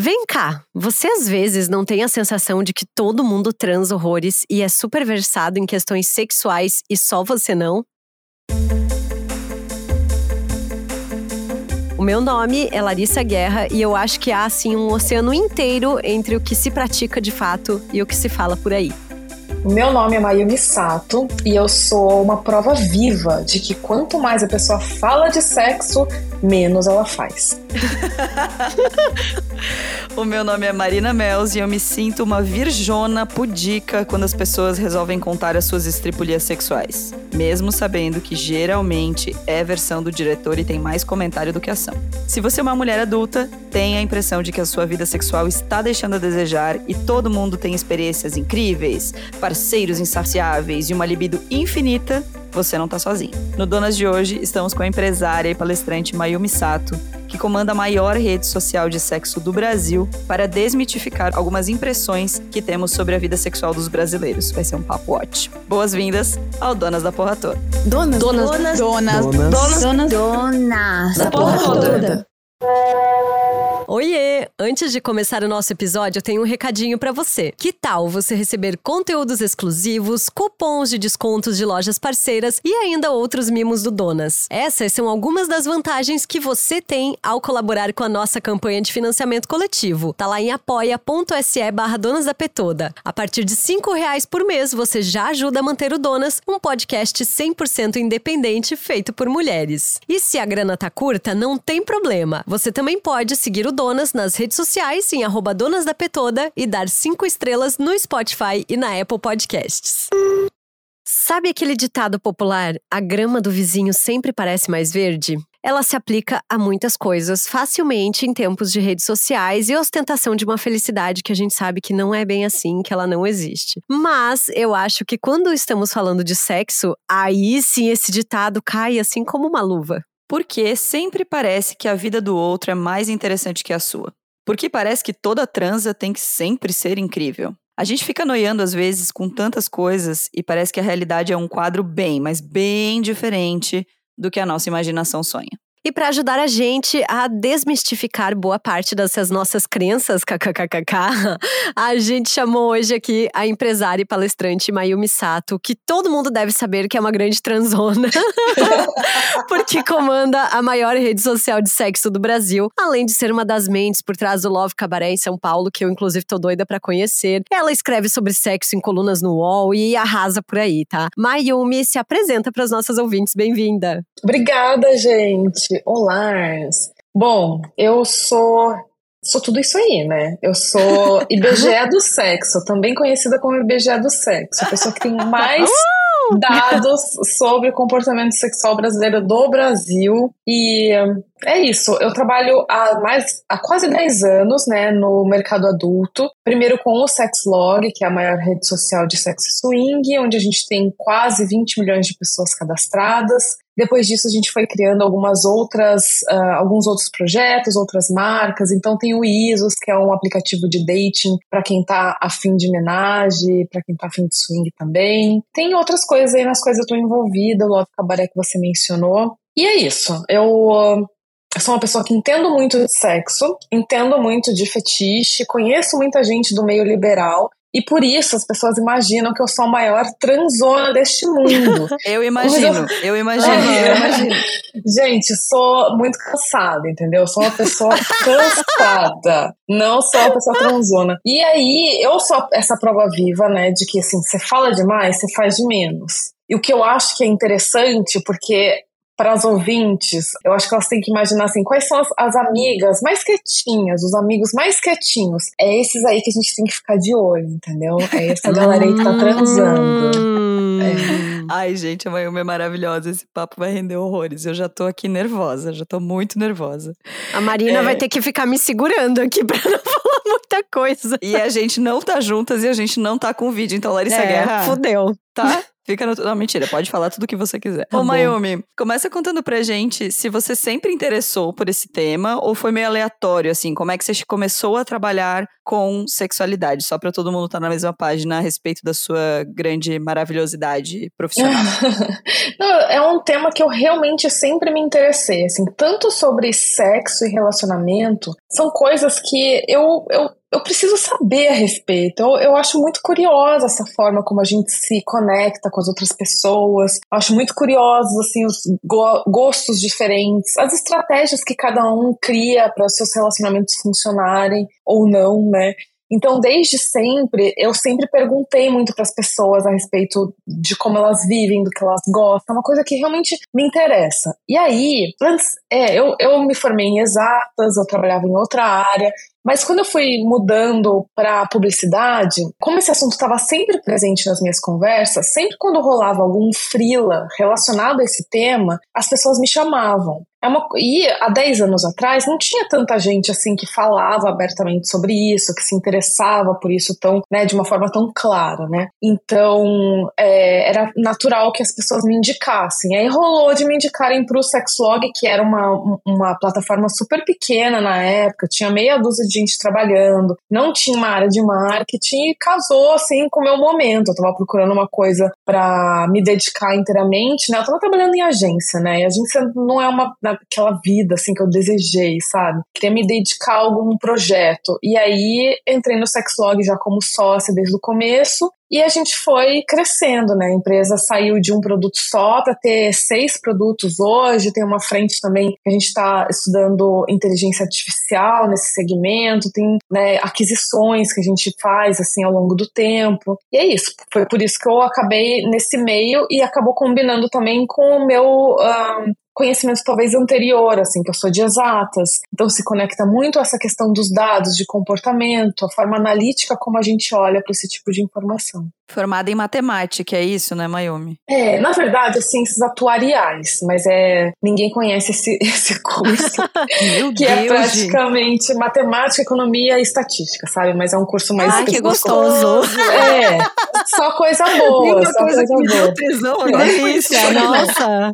Vem cá, você às vezes não tem a sensação de que todo mundo transa horrores e é super versado em questões sexuais e só você não? O meu nome é Larissa Guerra e eu acho que há assim um oceano inteiro entre o que se pratica de fato e o que se fala por aí. Meu nome é Mayumi Sato e eu sou uma prova viva de que quanto mais a pessoa fala de sexo, menos ela faz. o meu nome é Marina Mels e eu me sinto uma virjona pudica quando as pessoas resolvem contar as suas estripulias sexuais, mesmo sabendo que geralmente é versão do diretor e tem mais comentário do que ação. Se você é uma mulher adulta, tem a impressão de que a sua vida sexual está deixando a desejar e todo mundo tem experiências incríveis, parceiros insaciáveis e uma libido infinita, você não está sozinho. No Donas de hoje, estamos com a empresária e palestrante Mayumi Sato, que comanda a maior rede social de sexo do Brasil, para desmitificar algumas impressões que temos sobre a vida sexual dos brasileiros. Vai ser um papo ótimo. Boas-vindas ao Donas da Porra Toda. Donas, donas, donas, donas, donas, donas, donas, donas da Porra Toda. Oiê! Antes de começar o nosso episódio, eu tenho um recadinho para você. Que tal você receber conteúdos exclusivos, cupons de descontos de lojas parceiras e ainda outros mimos do Donas? Essas são algumas das vantagens que você tem ao colaborar com a nossa campanha de financiamento coletivo. Tá lá em apoia.se barra Donas da Petoda. A partir de cinco reais por mês, você já ajuda a manter o Donas, um podcast 100% independente feito por mulheres. E se a grana tá curta, não tem problema. Você também pode seguir o Donas nas redes sociais em arroba Donas da Petoda e dar cinco estrelas no Spotify e na Apple Podcasts. Sabe aquele ditado popular, a grama do vizinho sempre parece mais verde? Ela se aplica a muitas coisas facilmente em tempos de redes sociais e ostentação de uma felicidade que a gente sabe que não é bem assim, que ela não existe. Mas eu acho que quando estamos falando de sexo, aí sim esse ditado cai assim como uma luva. Porque sempre parece que a vida do outro é mais interessante que a sua. Porque parece que toda transa tem que sempre ser incrível. A gente fica noiando às vezes com tantas coisas e parece que a realidade é um quadro bem, mas bem diferente do que a nossa imaginação sonha. E para ajudar a gente a desmistificar boa parte dessas nossas crenças, kkkk, a gente chamou hoje aqui a empresária e palestrante Mayumi Sato, que todo mundo deve saber que é uma grande transona, porque comanda a maior rede social de sexo do Brasil, além de ser uma das mentes por trás do Love Cabaré em São Paulo, que eu inclusive tô doida para conhecer. Ela escreve sobre sexo em colunas no UOL e arrasa por aí, tá? Mayumi se apresenta para as nossas ouvintes, bem-vinda. Obrigada, gente olá! Bom, eu sou sou tudo isso aí, né? Eu sou IBGE do sexo, também conhecida como IBGE do sexo, a pessoa que tem mais uh! dados sobre o comportamento sexual brasileiro do Brasil. E é isso, eu trabalho há mais há quase 10 anos, né, no mercado adulto. Primeiro com o Sexlog, que é a maior rede social de sexo swing, onde a gente tem quase 20 milhões de pessoas cadastradas. Depois disso, a gente foi criando algumas outras, uh, alguns outros projetos, outras marcas. Então, tem o Isos, que é um aplicativo de dating para quem tá afim de homenagem, para quem tá afim de swing também. Tem outras coisas aí nas quais eu tô envolvida, o Love Cabaré que você mencionou. E é isso. Eu uh, sou uma pessoa que entendo muito de sexo, entendo muito de fetiche, conheço muita gente do meio liberal e por isso as pessoas imaginam que eu sou a maior transona deste mundo. eu imagino, eu... eu... imagino, eu imagino. Gente, sou muito cansada, entendeu? Sou uma pessoa cansada. Não sou uma pessoa transona. E aí, eu sou essa prova viva, né, de que assim, você fala demais, você faz de menos. E o que eu acho que é interessante, porque para as ouvintes, eu acho que elas têm que imaginar assim, quais são as, as, amigas mais quietinhas, os amigos mais quietinhos. É esses aí que a gente tem que ficar de olho, entendeu? É essa galera aí que tá transando. Hum. É. Ai, gente, a Mayumi é maravilhosa. Esse papo vai render horrores. Eu já tô aqui nervosa, já tô muito nervosa. A Marina é... vai ter que ficar me segurando aqui pra não falar muita coisa. E a gente não tá juntas e a gente não tá com vídeo. Então, Larissa é, Guerra. Fudeu. Tá? Fica no... Não, mentira, pode falar tudo o que você quiser. Tá Ô, Mayumi, começa contando pra gente se você sempre interessou por esse tema ou foi meio aleatório, assim. Como é que você começou a trabalhar com sexualidade? Só pra todo mundo estar tá na mesma página a respeito da sua grande maravilhosidade profissional. Não, é um tema que eu realmente sempre me interessei, assim. Tanto sobre sexo e relacionamento, são coisas que eu, eu eu preciso saber a respeito. Eu, eu acho muito curiosa essa forma como a gente se conecta com as outras pessoas. Eu acho muito curiosos assim os go gostos diferentes, as estratégias que cada um cria para os seus relacionamentos funcionarem ou não, né? Então, desde sempre, eu sempre perguntei muito para as pessoas a respeito de como elas vivem, do que elas gostam, uma coisa que realmente me interessa. E aí, antes, é, eu, eu me formei em exatas, eu trabalhava em outra área, mas quando eu fui mudando para publicidade, como esse assunto estava sempre presente nas minhas conversas, sempre quando rolava algum frila relacionado a esse tema, as pessoas me chamavam. É uma, e há 10 anos atrás não tinha tanta gente assim que falava abertamente sobre isso, que se interessava por isso tão, né, de uma forma tão clara, né? Então é, era natural que as pessoas me indicassem. Aí rolou de me indicarem para o Sexlog, que era uma, uma plataforma super pequena na época, tinha meia dúzia de gente trabalhando, não tinha uma área de marketing e casou assim com o meu momento. Eu tava procurando uma coisa para me dedicar inteiramente, né? Eu tava trabalhando em agência, né? E agência não é uma naquela vida assim que eu desejei, sabe? Queria me dedicar a algum projeto. E aí entrei no Sexlog já como sócia desde o começo e a gente foi crescendo, né? A empresa saiu de um produto só para ter seis produtos hoje. Tem uma frente também que a gente está estudando inteligência artificial nesse segmento. Tem né, aquisições que a gente faz assim ao longo do tempo. E é isso. Foi por isso que eu acabei nesse meio e acabou combinando também com o meu um, conhecimento talvez anterior, assim, que eu sou de exatas. Então se conecta muito a essa questão dos dados, de comportamento, a forma analítica como a gente olha para esse tipo de informação. Formada em matemática, é isso, né, Mayumi? É, na verdade, é ciências atuariais, mas é ninguém conhece esse, esse curso. Meu que Deus, é praticamente gente. matemática, economia e estatística, sabe? Mas é um curso mais Ai, que gostoso! É, só coisa boa, só coisa, coisa boa. Tesão, delícia, nossa!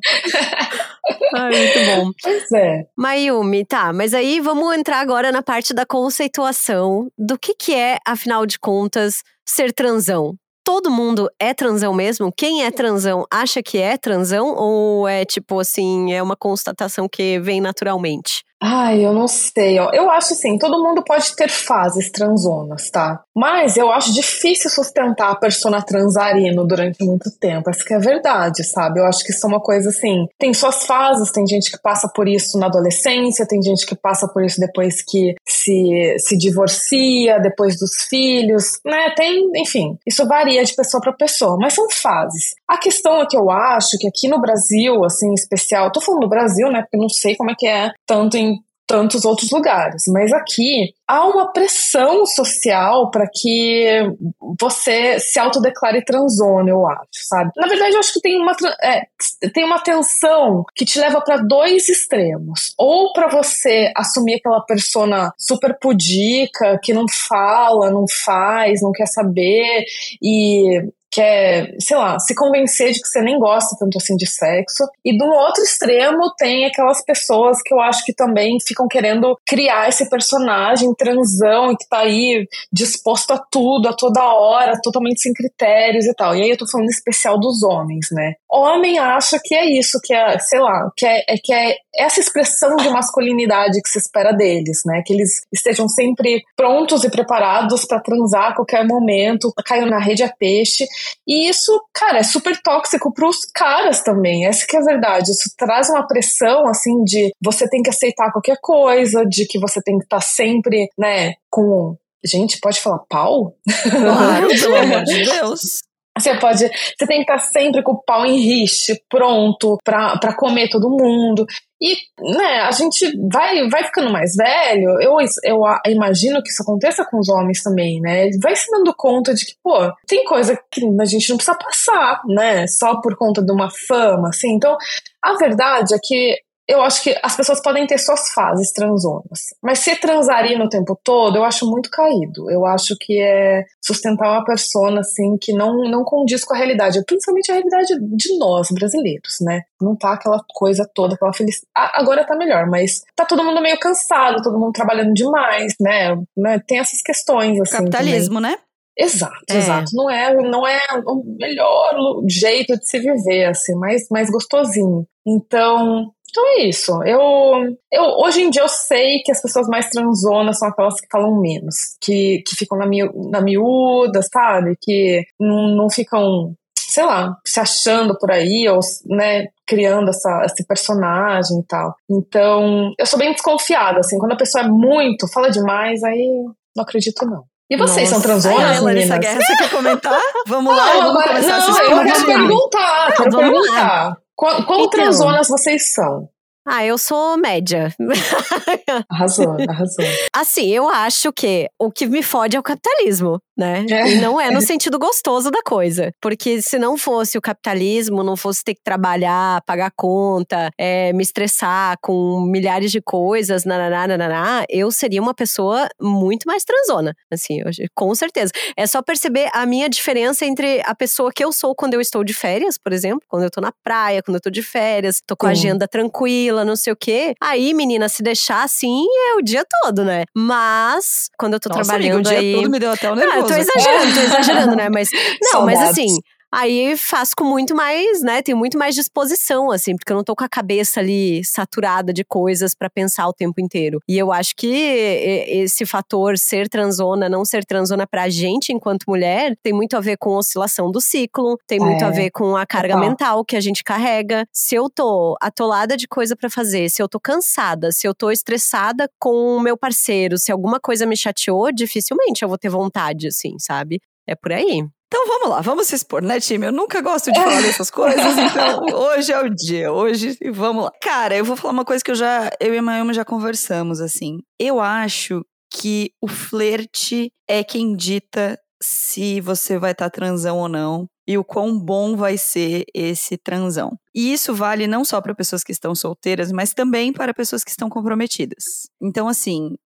Ai, muito bom. Pois é. Mayumi, tá, mas aí vamos entrar agora na parte da conceituação do que que é, afinal de contas, ser transão todo mundo é transão mesmo? Quem é transão acha que é transão? Ou é tipo assim, é uma constatação que vem naturalmente? Ai, eu não sei, ó. Eu acho assim, todo mundo pode ter fases transonas, tá? Mas eu acho difícil sustentar a persona transarino durante muito tempo. Essa que é a verdade, sabe? Eu acho que isso é uma coisa assim. Tem suas fases, tem gente que passa por isso na adolescência, tem gente que passa por isso depois que se, se divorcia, depois dos filhos, né? Tem, enfim, isso varia de pessoa para pessoa, mas são fases. A questão é que eu acho que aqui no Brasil, assim, em especial, tô falando do Brasil, né? Porque não sei como é que é tanto em tantos outros lugares. Mas aqui há uma pressão social para que você se autodeclare transone, eu acho, sabe? Na verdade, eu acho que tem uma, é, tem uma tensão que te leva para dois extremos. Ou para você assumir aquela persona super pudica, que não fala, não faz, não quer saber, e quer, sei lá, se convencer de que você nem gosta tanto assim de sexo. E do outro extremo tem aquelas pessoas que eu acho que também ficam querendo criar esse personagem transão que tá aí disposto a tudo, a toda hora, totalmente sem critérios e tal. E aí eu tô falando especial dos homens, né? Homem acha que é isso, que é, sei lá, que é, é que é essa expressão de masculinidade que se espera deles, né? Que eles estejam sempre prontos e preparados para transar a qualquer momento, caindo na rede a peixe. E isso, cara, é super tóxico pros caras também. Essa que é a verdade. Isso traz uma pressão, assim, de você tem que aceitar qualquer coisa, de que você tem que estar tá sempre, né, com. Gente, pode falar pau? Claro, pelo amor de Deus. Você pode, você tem que estar sempre com o pau em riche, pronto para comer todo mundo. E, né, a gente vai, vai ficando mais velho, eu, eu imagino que isso aconteça com os homens também, né? Vai se dando conta de que, pô, tem coisa que a gente não precisa passar, né? Só por conta de uma fama, assim. Então, a verdade é que eu acho que as pessoas podem ter suas fases transonas. Mas se transaria no tempo todo, eu acho muito caído. Eu acho que é sustentar uma persona, assim, que não, não condiz com a realidade. Principalmente a realidade de nós, brasileiros, né? Não tá aquela coisa toda, aquela felicidade. Agora tá melhor, mas tá todo mundo meio cansado, todo mundo trabalhando demais, né? né? Tem essas questões, assim. Capitalismo, também. né? Exato, é. exato. Não é, não é o melhor jeito de se viver, assim, mais, mais gostosinho. Então, então é isso. Eu, eu hoje em dia eu sei que as pessoas mais transonas são aquelas que falam menos, que, que ficam na, mi, na miúda, sabe? Que não, não ficam, sei lá, se achando por aí ou, né, criando essa, esse personagem e tal. Então, eu sou bem desconfiada, assim, quando a pessoa é muito, fala demais, aí não acredito não. E vocês Nossa. são transonas, Ai, Larissa Guerra, você quer comentar? Vamos lá, não, vamos agora, começar não, eu quero perguntar, quero perguntar. Qual, qual então, transonas vocês são? Ah, eu sou média. Arrasou, arrasou. Assim, eu acho que o que me fode é o capitalismo, né? É. E não é no sentido gostoso da coisa. Porque se não fosse o capitalismo, não fosse ter que trabalhar, pagar conta, é, me estressar com milhares de coisas, nananá, nananá, eu seria uma pessoa muito mais transona. Assim, eu, com certeza. É só perceber a minha diferença entre a pessoa que eu sou quando eu estou de férias, por exemplo, quando eu tô na praia, quando eu tô de férias, tô com Sim. a agenda tranquila não sei o quê. Aí, menina, se deixar assim é o dia todo, né? Mas, quando eu tô Nossa, trabalhando amiga, o dia todo me deu até um nervoso. Ah, eu tô exagerando, tô exagerando, né? Mas, não, mas assim, aí faço com muito mais, né? Tenho muito mais disposição, assim, porque eu não tô com a cabeça ali saturada de coisas para pensar o tempo inteiro. E eu acho que esse fator ser transona, não ser transona pra gente enquanto mulher, tem muito a ver com a oscilação do ciclo, tem muito é. a ver com a carga mental que a gente carrega. Se eu tô atolada de coisa para fazer, se eu tô cansada, se eu tô estressada com o meu parceiro, se alguma coisa me chateou, dificilmente eu vou ter vontade, assim, sabe? É por aí. Então vamos lá, vamos se expor, né, time? Eu nunca gosto de falar dessas coisas, então hoje é o dia, hoje vamos lá. Cara, eu vou falar uma coisa que eu já, eu e a Mayumi já conversamos, assim. Eu acho que o flerte é quem dita se você vai estar tá transão ou não e o quão bom vai ser esse transão. E isso vale não só para pessoas que estão solteiras, mas também para pessoas que estão comprometidas. Então, assim,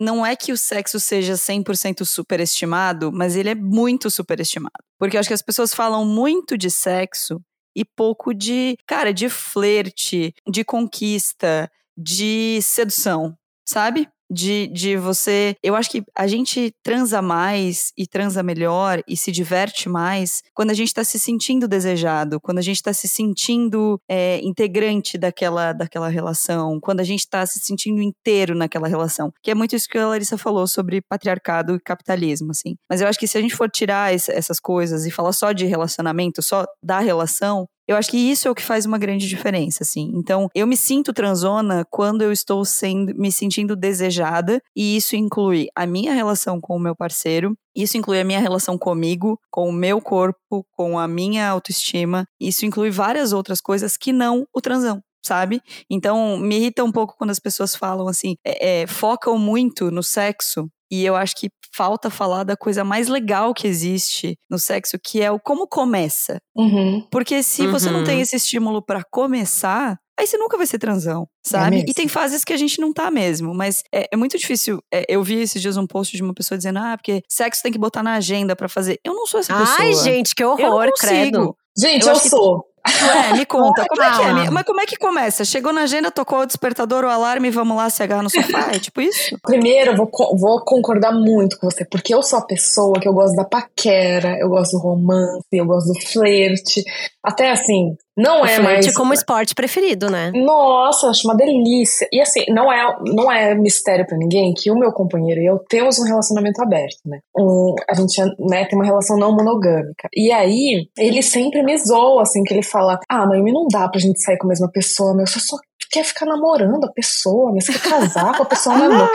não é que o sexo seja 100% superestimado, mas ele é muito superestimado. Porque eu acho que as pessoas falam muito de sexo e pouco de, cara, de flerte, de conquista, de sedução, sabe? De, de você. Eu acho que a gente transa mais e transa melhor e se diverte mais quando a gente tá se sentindo desejado, quando a gente tá se sentindo é, integrante daquela, daquela relação, quando a gente tá se sentindo inteiro naquela relação. Que é muito isso que a Larissa falou sobre patriarcado e capitalismo, assim. Mas eu acho que se a gente for tirar essas coisas e falar só de relacionamento, só da relação, eu acho que isso é o que faz uma grande diferença, assim. Então, eu me sinto transona quando eu estou sendo, me sentindo desejada, e isso inclui a minha relação com o meu parceiro, isso inclui a minha relação comigo, com o meu corpo, com a minha autoestima, isso inclui várias outras coisas que não o transão sabe? Então, me irrita um pouco quando as pessoas falam assim, é, é, focam muito no sexo e eu acho que falta falar da coisa mais legal que existe no sexo, que é o como começa. Uhum. Porque se uhum. você não tem uhum. esse estímulo para começar, aí você nunca vai ser transão, sabe? É e tem fases que a gente não tá mesmo, mas é, é muito difícil. É, eu vi esses dias um post de uma pessoa dizendo, ah, porque sexo tem que botar na agenda para fazer. Eu não sou essa pessoa. Ai, gente, que horror, credo. Gente, eu, eu sou. Ué, me conta, como é que é? Mas como é que começa? Chegou na agenda, tocou o despertador, o alarme, vamos lá se agarrar no sofá? É tipo isso? Primeiro, eu vou, vou concordar muito com você, porque eu sou a pessoa que eu gosto da paquera, eu gosto do romance, eu gosto do flerte. Até assim, não o é mais. como esporte preferido, né? Nossa, acho uma delícia. E assim, não é, não é mistério para ninguém que o meu companheiro e eu temos um relacionamento aberto, né? Um, a gente né, tem uma relação não monogâmica. E aí, ele sempre me zoa, assim, que ele fala: Ah, mãe, não dá pra gente sair com a mesma pessoa, meu, eu só quer ficar namorando a pessoa, mas quer casar com a pessoa. Não,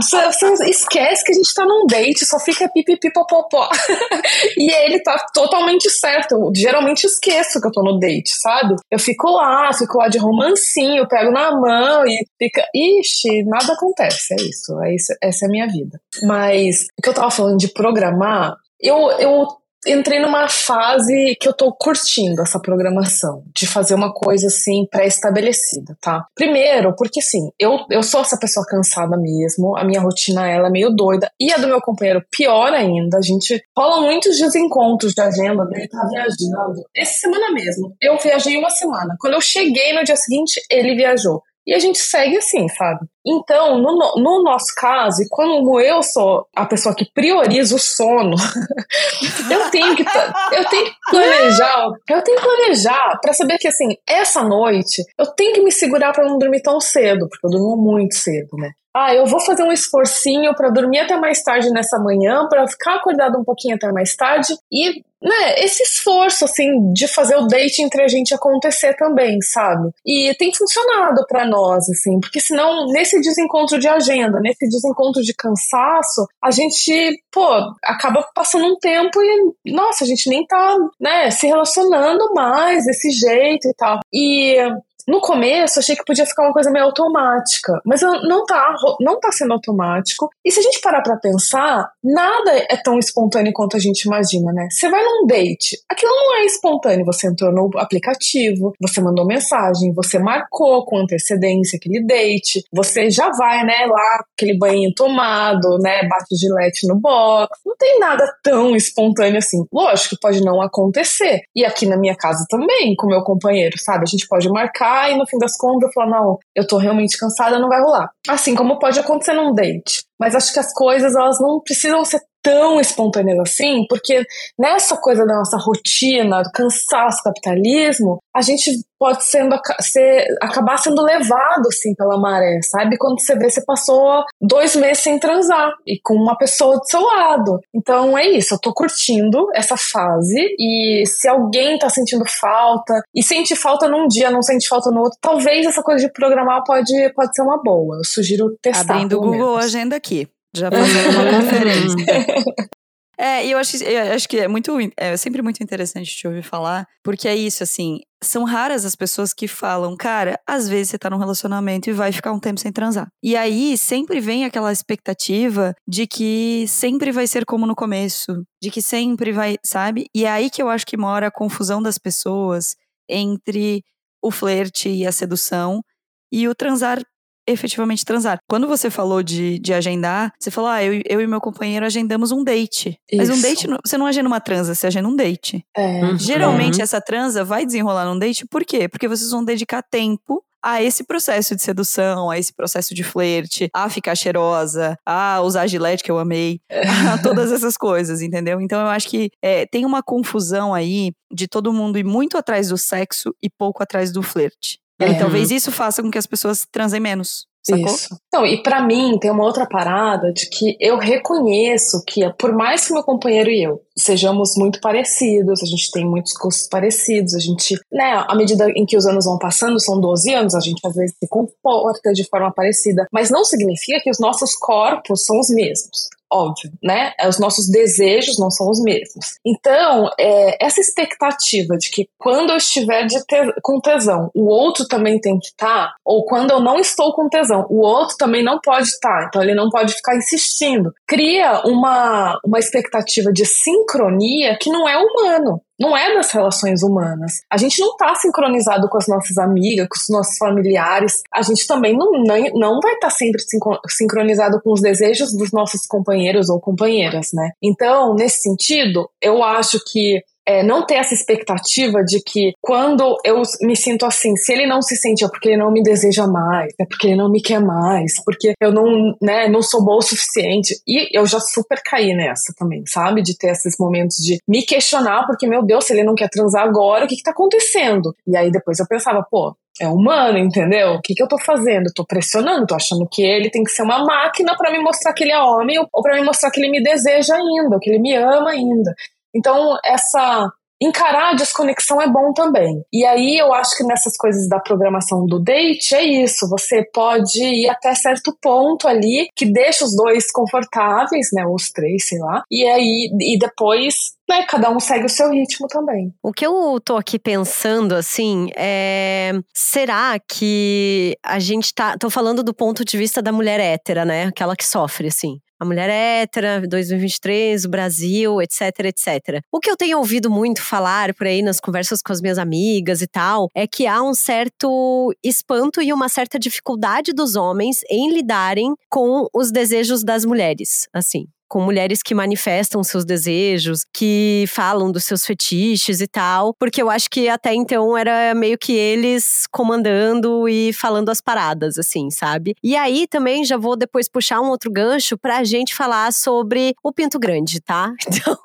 você, você esquece que a gente tá num date, só fica pipipipopopó. e ele tá totalmente certo. Eu geralmente esqueço que eu tô no date, sabe? Eu fico lá, fico lá de romancinho, pego na mão e fica. Ixi, nada acontece. É isso. É isso essa é a minha vida. Mas o que eu tava falando de programar, eu, eu entrei numa fase que eu tô curtindo essa programação, de fazer uma coisa assim pré-estabelecida, tá? Primeiro, porque assim, eu, eu sou essa pessoa cansada mesmo, a minha rotina ela é meio doida, e a do meu companheiro pior ainda, a gente rola muitos desencontros de agenda, né? Ele tá viajando. Essa semana mesmo, eu viajei uma semana. Quando eu cheguei no dia seguinte, ele viajou. E a gente segue assim, sabe? Então, no, no nosso caso, e como eu sou a pessoa que prioriza o sono, eu tenho que eu tenho que planejar, eu tenho que planejar para saber que assim, essa noite eu tenho que me segurar para não dormir tão cedo, porque eu durmo muito cedo, né? Ah, eu vou fazer um esforcinho para dormir até mais tarde nessa manhã, para ficar acordado um pouquinho até mais tarde e né, esse esforço, assim, de fazer o date entre a gente acontecer também, sabe? E tem funcionado para nós, assim, porque senão, nesse desencontro de agenda, nesse desencontro de cansaço, a gente, pô, acaba passando um tempo e, nossa, a gente nem tá, né, se relacionando mais desse jeito e tal. E no começo, achei que podia ficar uma coisa meio automática, mas não tá, não tá sendo automático. E se a gente parar pra pensar, nada é tão espontâneo quanto a gente imagina, né? Você vai num date, aquilo não é espontâneo. Você entrou no aplicativo, você mandou mensagem, você marcou com antecedência aquele date, você já vai, né, lá, aquele banho tomado, né, bate gilete no box. Não tem nada tão espontâneo assim. Lógico que pode não acontecer. E aqui na minha casa também, com meu companheiro, sabe? A gente pode marcar e no fim das contas falar, não, eu tô realmente cansada, não vai rolar. Assim como pode acontecer num date. Mas acho que as coisas, elas não precisam ser tão espontâneas assim, porque nessa coisa da nossa rotina, do cansaço, capitalismo, a gente pode sendo, ser, acabar sendo levado assim pela maré, sabe? Quando você vê, você passou dois meses sem transar e com uma pessoa do seu lado. Então é isso, eu tô curtindo essa fase e se alguém tá sentindo falta e sente falta num dia, não sente falta no outro, talvez essa coisa de programar pode, pode ser uma boa. Eu sugiro testar. Abrindo o Google menos. Agenda aqui. Já fazendo uma conferência. É, e eu acho, eu acho que é muito, é sempre muito interessante te ouvir falar, porque é isso, assim, são raras as pessoas que falam, cara, às vezes você tá num relacionamento e vai ficar um tempo sem transar. E aí sempre vem aquela expectativa de que sempre vai ser como no começo, de que sempre vai, sabe? E é aí que eu acho que mora a confusão das pessoas entre o flerte e a sedução e o transar efetivamente transar. Quando você falou de, de agendar, você falou, ah, eu, eu e meu companheiro agendamos um date. Isso. Mas um date, você não agenda uma transa, você agenda um date. É. Uhum. Geralmente, essa transa vai desenrolar num date, por quê? Porque vocês vão dedicar tempo a esse processo de sedução, a esse processo de flerte, a ficar cheirosa, a usar gilete que eu amei, a todas essas coisas, entendeu? Então eu acho que é, tem uma confusão aí de todo mundo ir muito atrás do sexo e pouco atrás do flerte. É. E talvez isso faça com que as pessoas transem menos. Sacou? Isso. Então, e para mim tem uma outra parada de que eu reconheço que, por mais que meu companheiro e eu sejamos muito parecidos, a gente tem muitos gostos parecidos, a gente, né, à medida em que os anos vão passando, são 12 anos, a gente às vezes se comporta de forma parecida, mas não significa que os nossos corpos são os mesmos óbvio, né? Os nossos desejos não são os mesmos. Então, é, essa expectativa de que quando eu estiver te com tesão, o outro também tem que estar, tá, ou quando eu não estou com tesão, o outro também não pode estar, tá, então ele não pode ficar insistindo. Cria uma, uma expectativa de sincronia que não é humano não é das relações humanas. A gente não está sincronizado com as nossas amigas, com os nossos familiares. A gente também não, não, vai estar tá sempre sincronizado com os desejos dos nossos companheiros ou companheiras, né? Então, nesse sentido, eu acho que é, não ter essa expectativa de que quando eu me sinto assim, se ele não se sente é porque ele não me deseja mais, é porque ele não me quer mais, porque eu não, né, não sou boa o suficiente. E eu já super caí nessa também, sabe? De ter esses momentos de me questionar, porque, meu Deus, se ele não quer transar agora, o que que tá acontecendo? E aí depois eu pensava, pô, é humano, entendeu? O que, que eu tô fazendo? Tô pressionando, tô achando que ele tem que ser uma máquina para me mostrar que ele é homem ou para me mostrar que ele me deseja ainda, que ele me ama ainda. Então, essa encarar a desconexão é bom também. E aí eu acho que nessas coisas da programação do date é isso, você pode ir até certo ponto ali que deixa os dois confortáveis, né, os três, sei lá. E aí e depois né, cada um segue o seu ritmo também. O que eu tô aqui pensando, assim, é. Será que a gente tá. Tô falando do ponto de vista da mulher hétera, né? Aquela que sofre, assim. A mulher é hétera, 2023, o Brasil, etc, etc. O que eu tenho ouvido muito falar por aí nas conversas com as minhas amigas e tal, é que há um certo espanto e uma certa dificuldade dos homens em lidarem com os desejos das mulheres, assim com mulheres que manifestam seus desejos, que falam dos seus fetiches e tal, porque eu acho que até então era meio que eles comandando e falando as paradas, assim, sabe? E aí também já vou depois puxar um outro gancho pra gente falar sobre o pinto grande, tá? Então,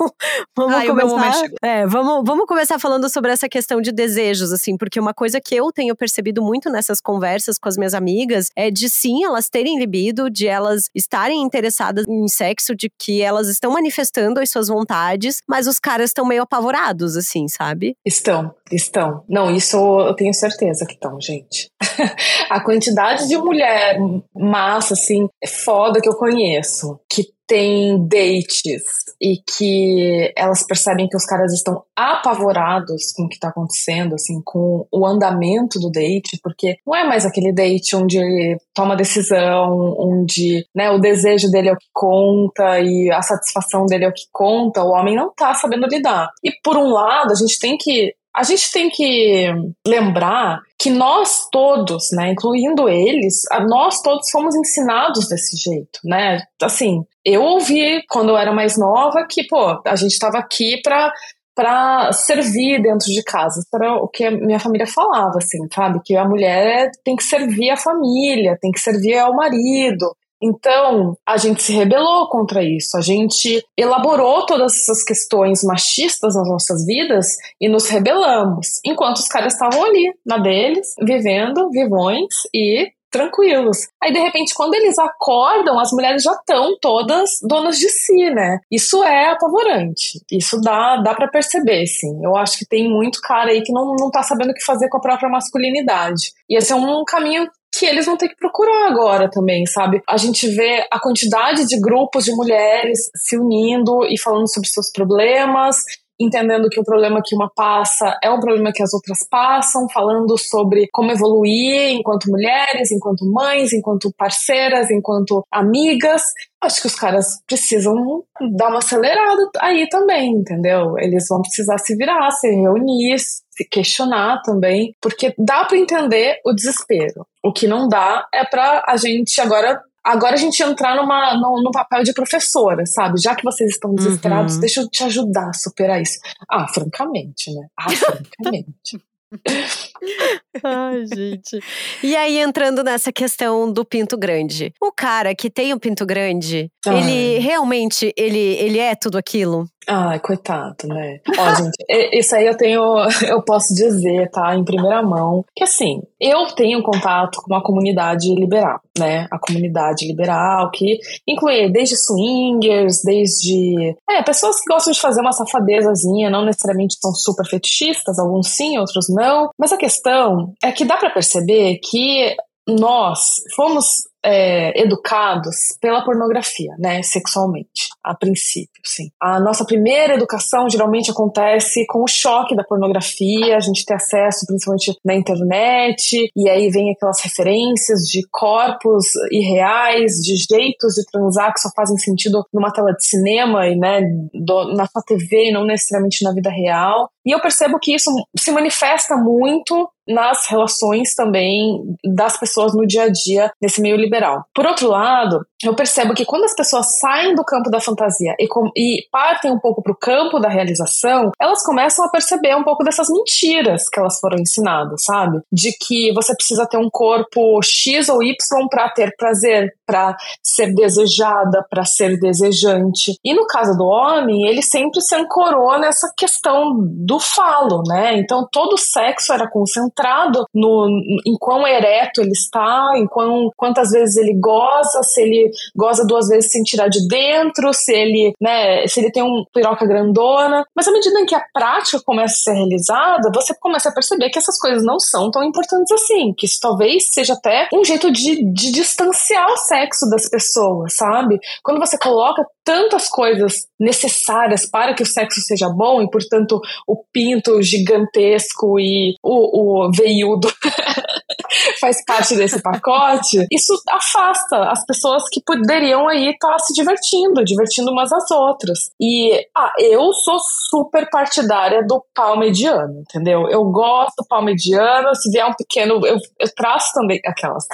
vamos Ai, começar. É, vamos, vamos começar falando sobre essa questão de desejos, assim, porque uma coisa que eu tenho percebido muito nessas conversas com as minhas amigas é de sim elas terem libido, de elas estarem interessadas em sexo, de que elas estão manifestando as suas vontades, mas os caras estão meio apavorados, assim, sabe? Estão, estão. Não, isso eu tenho certeza que estão, gente. a quantidade de mulher massa, assim, é foda que eu conheço, que tem dates e que elas percebem que os caras estão apavorados com o que tá acontecendo, assim, com o andamento do date, porque não é mais aquele date onde ele toma decisão, onde, né, o desejo dele é o que conta e a satisfação dele é o que conta, o homem não tá sabendo lidar. E por um lado, a gente tem que a gente tem que lembrar que nós todos, né, incluindo eles, nós todos fomos ensinados desse jeito, né? Assim, eu ouvi quando eu era mais nova que, pô, a gente estava aqui para para servir dentro de casa. Isso era o que a minha família falava, assim, sabe? Que a mulher tem que servir a família, tem que servir ao marido. Então, a gente se rebelou contra isso, a gente elaborou todas essas questões machistas nas nossas vidas e nos rebelamos, enquanto os caras estavam ali, na deles, vivendo, vivões e tranquilos. Aí, de repente, quando eles acordam, as mulheres já estão todas donas de si, né? Isso é apavorante. Isso dá, dá para perceber, sim. Eu acho que tem muito cara aí que não, não tá sabendo o que fazer com a própria masculinidade. E esse é um caminho que eles vão ter que procurar agora também, sabe? A gente vê a quantidade de grupos de mulheres se unindo e falando sobre seus problemas, entendendo que o problema que uma passa é um problema que as outras passam, falando sobre como evoluir enquanto mulheres, enquanto mães, enquanto parceiras, enquanto amigas. Acho que os caras precisam dar uma acelerada aí também, entendeu? Eles vão precisar se virar, se reunir, se questionar também, porque dá para entender o desespero. O que não dá é para a gente agora agora a gente entrar numa, no, no, papel de professora, sabe? Já que vocês estão desesperados, uhum. deixa eu te ajudar a superar isso. Ah, francamente, né? Ah, francamente. Ai, gente. E aí, entrando nessa questão do pinto grande. O cara que tem o pinto grande, Ele realmente, ele, ele é tudo aquilo? Ai, coitado, né? Ó, gente, isso aí eu tenho, eu posso dizer, tá, em primeira mão, que assim, eu tenho contato com uma comunidade liberal, né? A comunidade liberal, que inclui desde swingers, desde. É, pessoas que gostam de fazer uma safadezazinha, não necessariamente são super fetichistas, alguns sim, outros não. Mas a questão é que dá para perceber que nós fomos é, educados pela pornografia, né, sexualmente, a princípio, sim. A nossa primeira educação geralmente acontece com o choque da pornografia, a gente tem acesso principalmente na internet, e aí vem aquelas referências de corpos irreais, de jeitos de transar que só fazem sentido numa tela de cinema e, né, do, na sua TV e não necessariamente na vida real. E eu percebo que isso se manifesta muito nas relações também das pessoas no dia a dia nesse meio liberal. Por outro lado, eu percebo que quando as pessoas saem do campo da fantasia e, com, e partem um pouco para o campo da realização, elas começam a perceber um pouco dessas mentiras que elas foram ensinadas, sabe? De que você precisa ter um corpo X ou Y para ter prazer, para ser desejada, para ser desejante. E no caso do homem, ele sempre se ancorou nessa questão do falo, né? Então todo o sexo era concentrado no em quão ereto ele está, em quão, quantas vezes ele goza, se ele goza duas vezes sem tirar de dentro, se ele, né, se ele tem um piroca grandona. Mas à medida em que a prática começa a ser realizada, você começa a perceber que essas coisas não são tão importantes assim, que isso talvez seja até um jeito de, de distanciar o sexo das pessoas, sabe? Quando você coloca tantas coisas necessárias para que o sexo seja bom e, portanto, o pinto gigantesco e o, o veiudo faz parte desse pacote, isso afasta as pessoas que poderiam aí estar tá se divertindo, divertindo umas às outras. E ah, eu sou super partidária do pau mediano, entendeu? Eu gosto do pau mediano, se vier um pequeno, eu, eu traço também aquelas.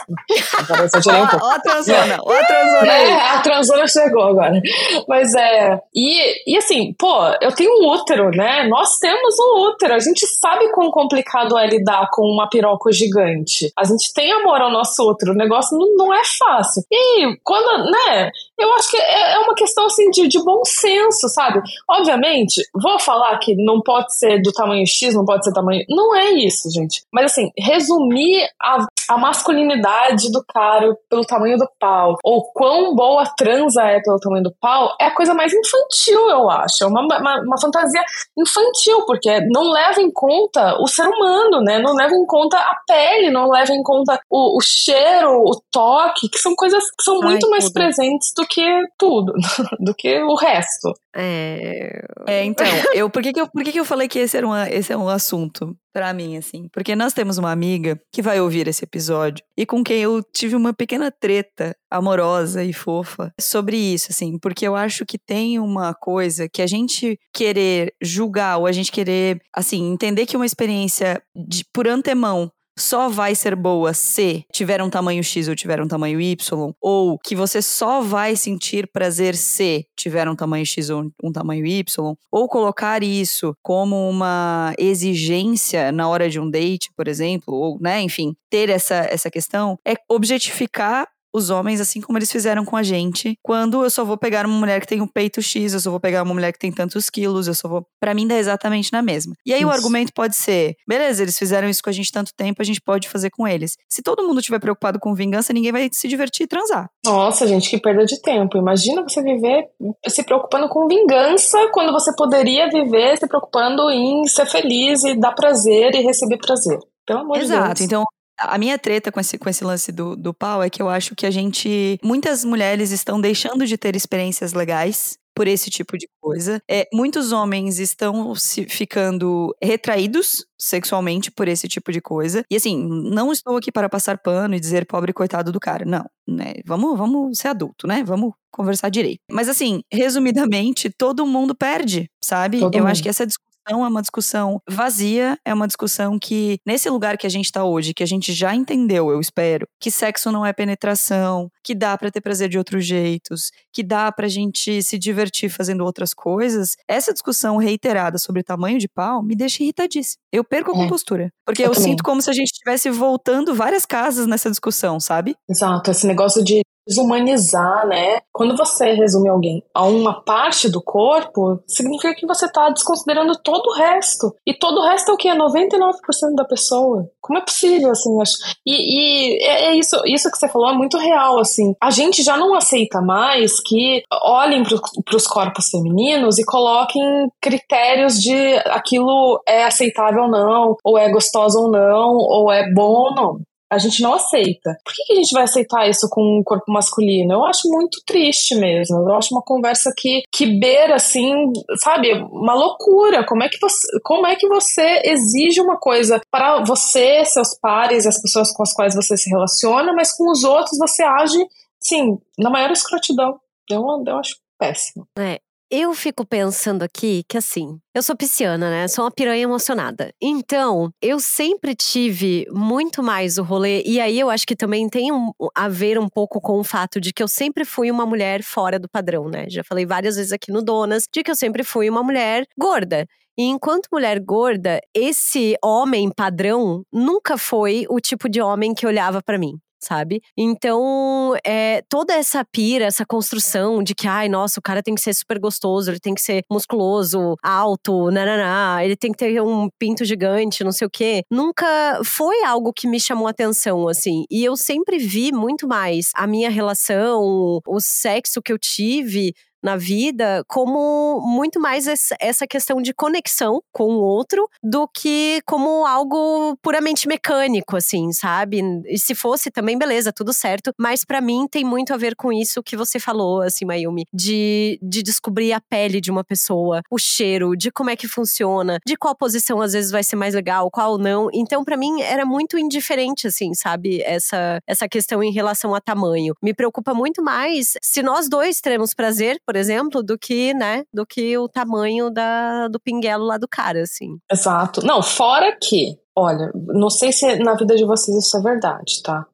Agora eu um pouco. Ó, a transona, ó, a transona. É, a transona chegou agora. Mas é. E, e assim, pô, eu tenho um útero, né? Nós temos um útero. A gente sabe quão complicado é lidar com uma piroca gigante. A gente tem amor ao nosso útero. O negócio não, não é fácil. E quando, né? Eu acho que é, é uma questão assim de, de bom senso, sabe? Obviamente, vou falar que não pode ser do tamanho X, não pode ser tamanho. Não é isso, gente. Mas assim, resumir a, a masculinidade do cara pelo tamanho do pau, ou quão boa a transa é pelo tamanho do pau, é a coisa mais infantil, eu acho. É uma, uma, uma fantasia infantil, porque não leva em conta o ser humano, né? Não leva em conta a pele, não leva em conta o, o cheiro, o toque, que são coisas que são muito Ai, mais tudo. presentes do que tudo, do que o resto. É, é então, eu, por, que, que, eu, por que, que eu falei que esse, era uma, esse é um assunto para mim, assim? Porque nós temos uma amiga que vai ouvir esse episódio e com quem eu tive uma pequena treta amorosa e fofa sobre isso, assim, porque eu acho que tem uma coisa que a gente querer julgar ou a gente querer, assim, entender que uma experiência de, por antemão só vai ser boa se tiver um tamanho X ou tiver um tamanho Y, ou que você só vai sentir prazer se tiver um tamanho X ou um tamanho Y, ou colocar isso como uma exigência na hora de um date, por exemplo, ou, né, enfim, ter essa, essa questão, é objetificar os homens, assim como eles fizeram com a gente, quando eu só vou pegar uma mulher que tem um peito X, eu só vou pegar uma mulher que tem tantos quilos, eu só vou. Para mim dá exatamente na mesma. E aí isso. o argumento pode ser: beleza, eles fizeram isso com a gente tanto tempo, a gente pode fazer com eles. Se todo mundo estiver preocupado com vingança, ninguém vai se divertir e transar. Nossa, gente, que perda de tempo. Imagina você viver se preocupando com vingança quando você poderia viver se preocupando em ser feliz e dar prazer e receber prazer. Pelo amor Exato. de Deus. Então, a minha treta com esse, com esse lance do, do pau é que eu acho que a gente. Muitas mulheres estão deixando de ter experiências legais por esse tipo de coisa. É, muitos homens estão se ficando retraídos sexualmente por esse tipo de coisa. E assim, não estou aqui para passar pano e dizer pobre coitado do cara. Não, né? Vamos, vamos ser adulto, né? Vamos conversar direito. Mas assim, resumidamente, todo mundo perde, sabe? Todo eu mundo. acho que essa discussão discussão é uma discussão vazia, é uma discussão que, nesse lugar que a gente está hoje, que a gente já entendeu, eu espero, que sexo não é penetração, que dá para ter prazer de outros jeitos, que dá pra gente se divertir fazendo outras coisas, essa discussão reiterada sobre tamanho de pau me deixa irritadíssima. Eu perco a é. compostura. Porque eu, eu sinto como se a gente estivesse voltando várias casas nessa discussão, sabe? Exato, esse negócio de desumanizar, né? Quando você resume alguém a uma parte do corpo, significa que você está desconsiderando todo o resto. E todo o resto é o que? É 99% da pessoa. Como é possível, assim? Acho... E, e é, é isso, isso que você falou é muito real, assim. A gente já não aceita mais que olhem para os corpos femininos e coloquem critérios de aquilo é aceitável ou não, ou é gostoso ou não, ou é bom ou não a gente não aceita. Por que, que a gente vai aceitar isso com um corpo masculino? Eu acho muito triste mesmo. Eu acho uma conversa que, que beira, assim, sabe, uma loucura. Como é, que você, como é que você exige uma coisa para você, seus pares, as pessoas com as quais você se relaciona, mas com os outros você age, sim, na maior escrotidão. Eu, eu acho péssimo. É, eu fico pensando aqui que assim, eu sou pisciana, né? Sou uma piranha emocionada. Então, eu sempre tive muito mais o rolê. E aí eu acho que também tem um, a ver um pouco com o fato de que eu sempre fui uma mulher fora do padrão, né? Já falei várias vezes aqui no Donas de que eu sempre fui uma mulher gorda. E enquanto mulher gorda, esse homem padrão nunca foi o tipo de homem que olhava para mim sabe? Então, é, toda essa pira, essa construção de que, ai, nossa, o cara tem que ser super gostoso, ele tem que ser musculoso, alto, nananá, ele tem que ter um pinto gigante, não sei o quê, nunca foi algo que me chamou atenção, assim. E eu sempre vi muito mais a minha relação, o sexo que eu tive na vida como muito mais essa questão de conexão com o outro do que como algo puramente mecânico, assim, sabe? E se fosse também, beleza, tudo certo. Mas para mim tem muito a ver com isso que você falou, assim, Mayumi, de, de descobrir a pele de uma pessoa, o cheiro, de como é que funciona, de qual posição às vezes vai ser mais legal, qual não. Então, para mim, era muito indiferente, assim, sabe? Essa, essa questão em relação a tamanho. Me preocupa muito mais se nós dois teremos prazer, por exemplo, do que, né, do que o tamanho da, do pinguelo lá do cara, assim. Exato. Não, fora que, olha, não sei se na vida de vocês isso é verdade, tá?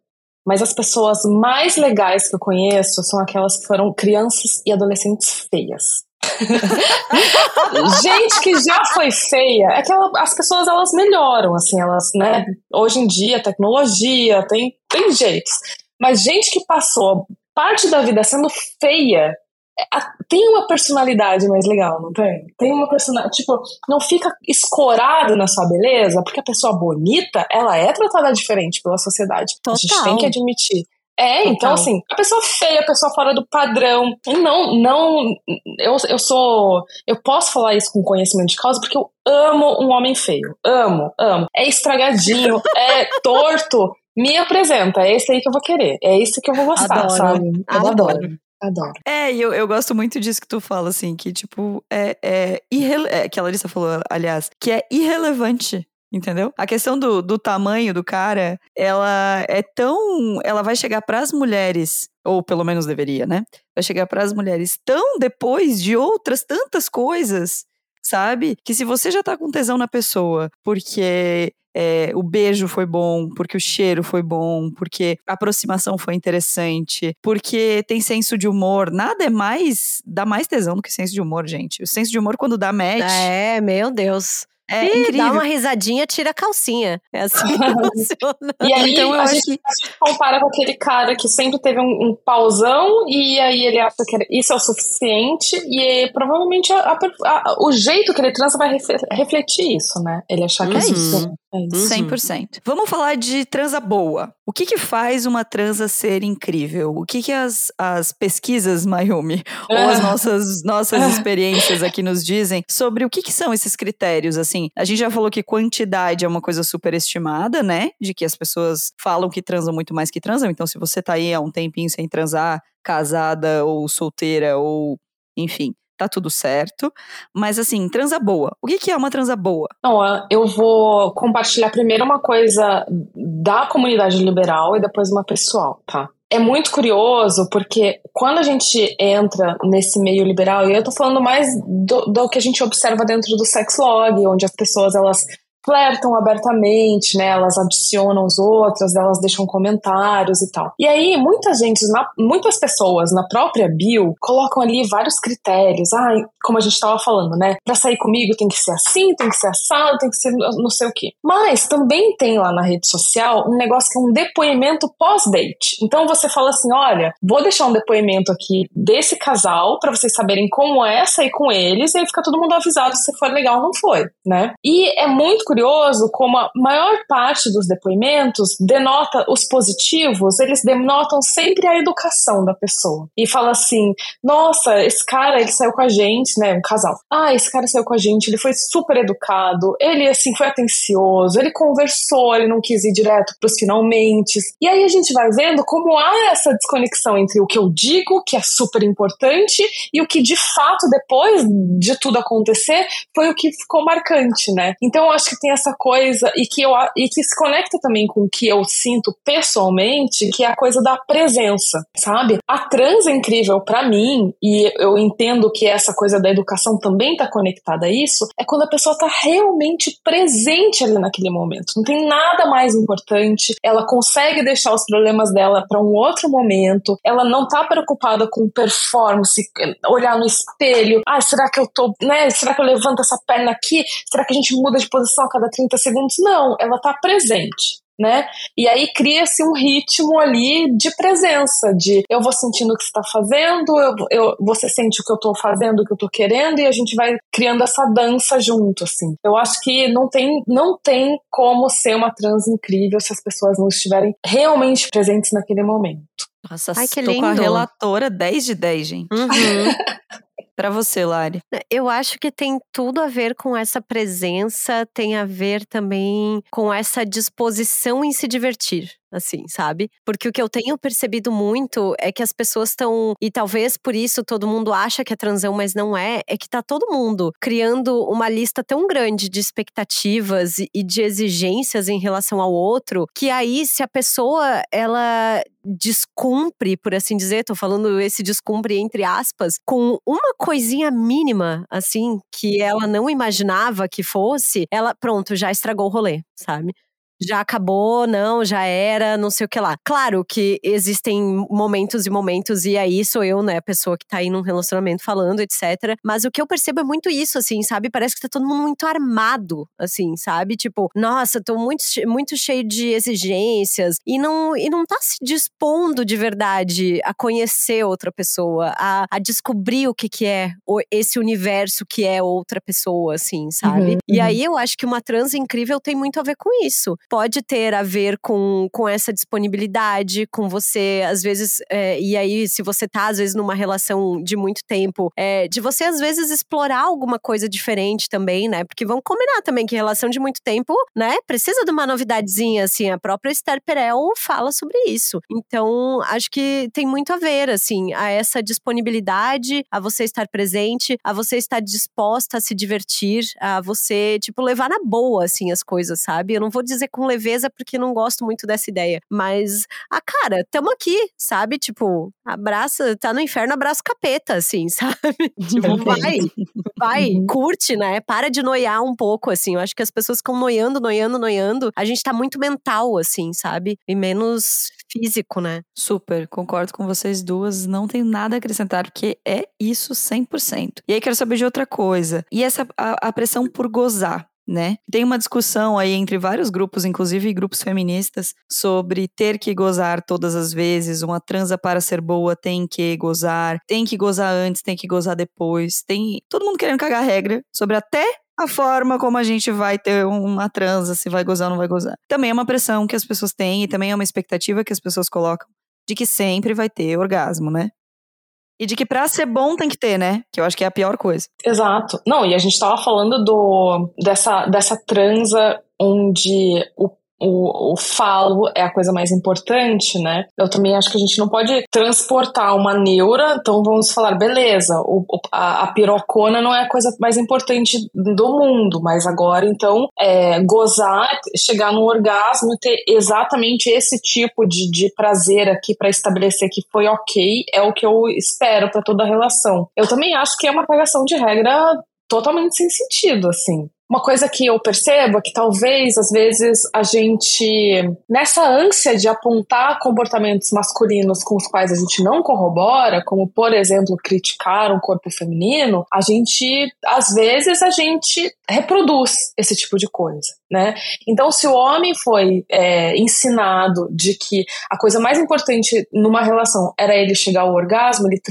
Mas as pessoas mais legais que eu conheço são aquelas que foram crianças e adolescentes feias. gente que já foi feia, é que ela, as pessoas elas melhoram, assim, elas, né? Hoje em dia, tecnologia, tem, tem jeitos. Mas gente que passou parte da vida sendo feia, tem uma personalidade mais legal, não tem? Tem uma personalidade, tipo, não fica escorado na sua beleza, porque a pessoa bonita, ela é tratada diferente pela sociedade. Total. A gente tem que admitir. É, Total. então assim, a pessoa feia, a pessoa fora do padrão. Não, não. Eu, eu sou. Eu posso falar isso com conhecimento de causa porque eu amo um homem feio. Amo, amo. É estragadinho, é torto. Me apresenta, é esse aí que eu vou querer. É esse que eu vou gostar, adoro. sabe? Eu adoro. adoro. Adoro. É, e eu, eu gosto muito disso que tu fala, assim, que, tipo, é, é, é que a Larissa falou, aliás, que é irrelevante entendeu? A questão do, do tamanho do cara, ela é tão. Ela vai chegar para as mulheres, ou pelo menos deveria, né? Vai chegar para as mulheres tão depois de outras tantas coisas, sabe? Que se você já tá com tesão na pessoa, porque é, o beijo foi bom, porque o cheiro foi bom, porque a aproximação foi interessante, porque tem senso de humor. Nada é mais. dá mais tesão do que senso de humor, gente. O senso de humor, quando dá match. É, meu Deus. É e incrível. dá uma risadinha, tira a calcinha. É assim que funciona. E aí então, a, gente, que... a, gente, compara com aquele cara que sempre teve um, um pausão e aí ele acha que isso é o suficiente e provavelmente a, a, o jeito que ele transa vai refletir isso, né? Ele achar que é, é isso. É isso. 100%. Uhum. Vamos falar de transa boa. O que que faz uma transa ser incrível? O que que as, as pesquisas, Mayumi, ou as nossas, nossas experiências aqui nos dizem sobre o que que são esses critérios, assim? A gente já falou que quantidade é uma coisa superestimada, né? De que as pessoas falam que transam muito mais que transam. Então, se você tá aí há um tempinho sem transar, casada ou solteira ou enfim, tá tudo certo. Mas assim, transa boa. O que, que é uma transa boa? Eu vou compartilhar primeiro uma coisa da comunidade liberal e depois uma pessoal, tá? É muito curioso porque quando a gente entra nesse meio liberal, e eu tô falando mais do, do que a gente observa dentro do sex log, onde as pessoas elas flertam abertamente, né? Elas adicionam os outros, elas deixam comentários e tal. E aí, muita gente, na, muitas pessoas na própria bio colocam ali vários critérios. Ah, como a gente estava falando, né? Pra sair comigo tem que ser assim, tem que ser assado, tem que ser não sei o quê. Mas também tem lá na rede social um negócio que é um depoimento pós-date. Então você fala assim: olha, vou deixar um depoimento aqui desse casal para vocês saberem como é sair com eles, e aí fica todo mundo avisado se foi legal ou não foi, né? E é muito como a maior parte dos depoimentos denota os positivos, eles denotam sempre a educação da pessoa. E fala assim: nossa, esse cara, ele saiu com a gente, né? Um casal. Ah, esse cara saiu com a gente, ele foi super educado, ele, assim, foi atencioso, ele conversou, ele não quis ir direto pros finalmente. E aí a gente vai vendo como há essa desconexão entre o que eu digo, que é super importante, e o que de fato, depois de tudo acontecer, foi o que ficou marcante, né? Então eu acho que tem essa coisa e que, eu, e que se conecta também com o que eu sinto pessoalmente, que é a coisa da presença, sabe? A trans é incrível para mim, e eu entendo que essa coisa da educação também tá conectada a isso, é quando a pessoa tá realmente presente ali naquele momento. Não tem nada mais importante, ela consegue deixar os problemas dela para um outro momento, ela não tá preocupada com performance, olhar no espelho, ah, será que eu tô, né, será que eu levanto essa perna aqui? Será que a gente muda de posição cada 30 segundos, não, ela está presente. Né? E aí cria-se um ritmo ali de presença, de eu vou sentindo o que você está fazendo, eu, eu, você sente o que eu estou fazendo, o que eu estou querendo, e a gente vai criando essa dança junto, assim. Eu acho que não tem, não tem como ser uma trans incrível se as pessoas não estiverem realmente presentes naquele momento. Nossa, Ai, que tô lindo. com a relatora 10 de 10, gente. Uhum. Para você, Lari? Eu acho que tem tudo a ver com essa presença, tem a ver também com essa disposição em se divertir assim, sabe? Porque o que eu tenho percebido muito é que as pessoas estão, e talvez por isso todo mundo acha que é transão, mas não é, é que tá todo mundo criando uma lista tão grande de expectativas e de exigências em relação ao outro, que aí se a pessoa ela descumpre, por assim dizer, tô falando esse descumpre entre aspas, com uma coisinha mínima, assim, que ela não imaginava que fosse, ela, pronto, já estragou o rolê, sabe? Já acabou, não, já era, não sei o que lá. Claro que existem momentos e momentos, e aí sou eu, né, a pessoa que tá aí num relacionamento falando, etc. Mas o que eu percebo é muito isso, assim, sabe? Parece que tá todo mundo muito armado, assim, sabe? Tipo, nossa, tô muito, muito cheio de exigências e não, e não tá se dispondo de verdade a conhecer outra pessoa, a, a descobrir o que que é esse universo que é outra pessoa, assim, sabe? Uhum, e uhum. aí eu acho que uma trans incrível tem muito a ver com isso pode ter a ver com, com essa disponibilidade, com você, às vezes, é, e aí, se você tá, às vezes, numa relação de muito tempo, é, de você, às vezes, explorar alguma coisa diferente também, né? Porque vamos combinar também que relação de muito tempo, né, precisa de uma novidadezinha, assim, a própria Esther Perel fala sobre isso. Então, acho que tem muito a ver, assim, a essa disponibilidade, a você estar presente, a você estar disposta a se divertir, a você, tipo, levar na boa, assim, as coisas, sabe? Eu não vou dizer com leveza porque não gosto muito dessa ideia. Mas, ah, cara, tamo aqui, sabe? Tipo, abraça, tá no inferno, abraça capeta, assim, sabe? tipo, vai, vai, uhum. curte, né? Para de noiar um pouco, assim. Eu acho que as pessoas ficam noiando, noiando, noiando. A gente tá muito mental, assim, sabe? E menos físico, né? Super, concordo com vocês duas. Não tenho nada a acrescentar, porque é isso 100%. E aí quero saber de outra coisa. E essa a, a pressão por gozar né? Tem uma discussão aí entre vários grupos, inclusive grupos feministas, sobre ter que gozar todas as vezes, uma transa para ser boa tem que gozar, tem que gozar antes, tem que gozar depois, tem todo mundo querendo cagar regra sobre até a forma como a gente vai ter uma transa, se vai gozar ou não vai gozar. Também é uma pressão que as pessoas têm e também é uma expectativa que as pessoas colocam de que sempre vai ter orgasmo, né? E de que pra ser bom tem que ter, né? Que eu acho que é a pior coisa. Exato. Não, e a gente tava falando do, dessa, dessa transa onde o o, o falo é a coisa mais importante, né? Eu também acho que a gente não pode transportar uma neura, então vamos falar, beleza, o, a, a pirocona não é a coisa mais importante do mundo, mas agora então é, gozar, chegar no orgasmo e ter exatamente esse tipo de, de prazer aqui para estabelecer que foi ok, é o que eu espero para toda a relação. Eu também acho que é uma pegação de regra totalmente sem sentido, assim. Uma coisa que eu percebo é que talvez, às vezes, a gente, nessa ânsia de apontar comportamentos masculinos com os quais a gente não corrobora, como, por exemplo, criticar um corpo feminino, a gente, às vezes, a gente reproduz esse tipo de coisa, né? Então, se o homem foi é, ensinado de que a coisa mais importante numa relação era ele chegar ao orgasmo, ele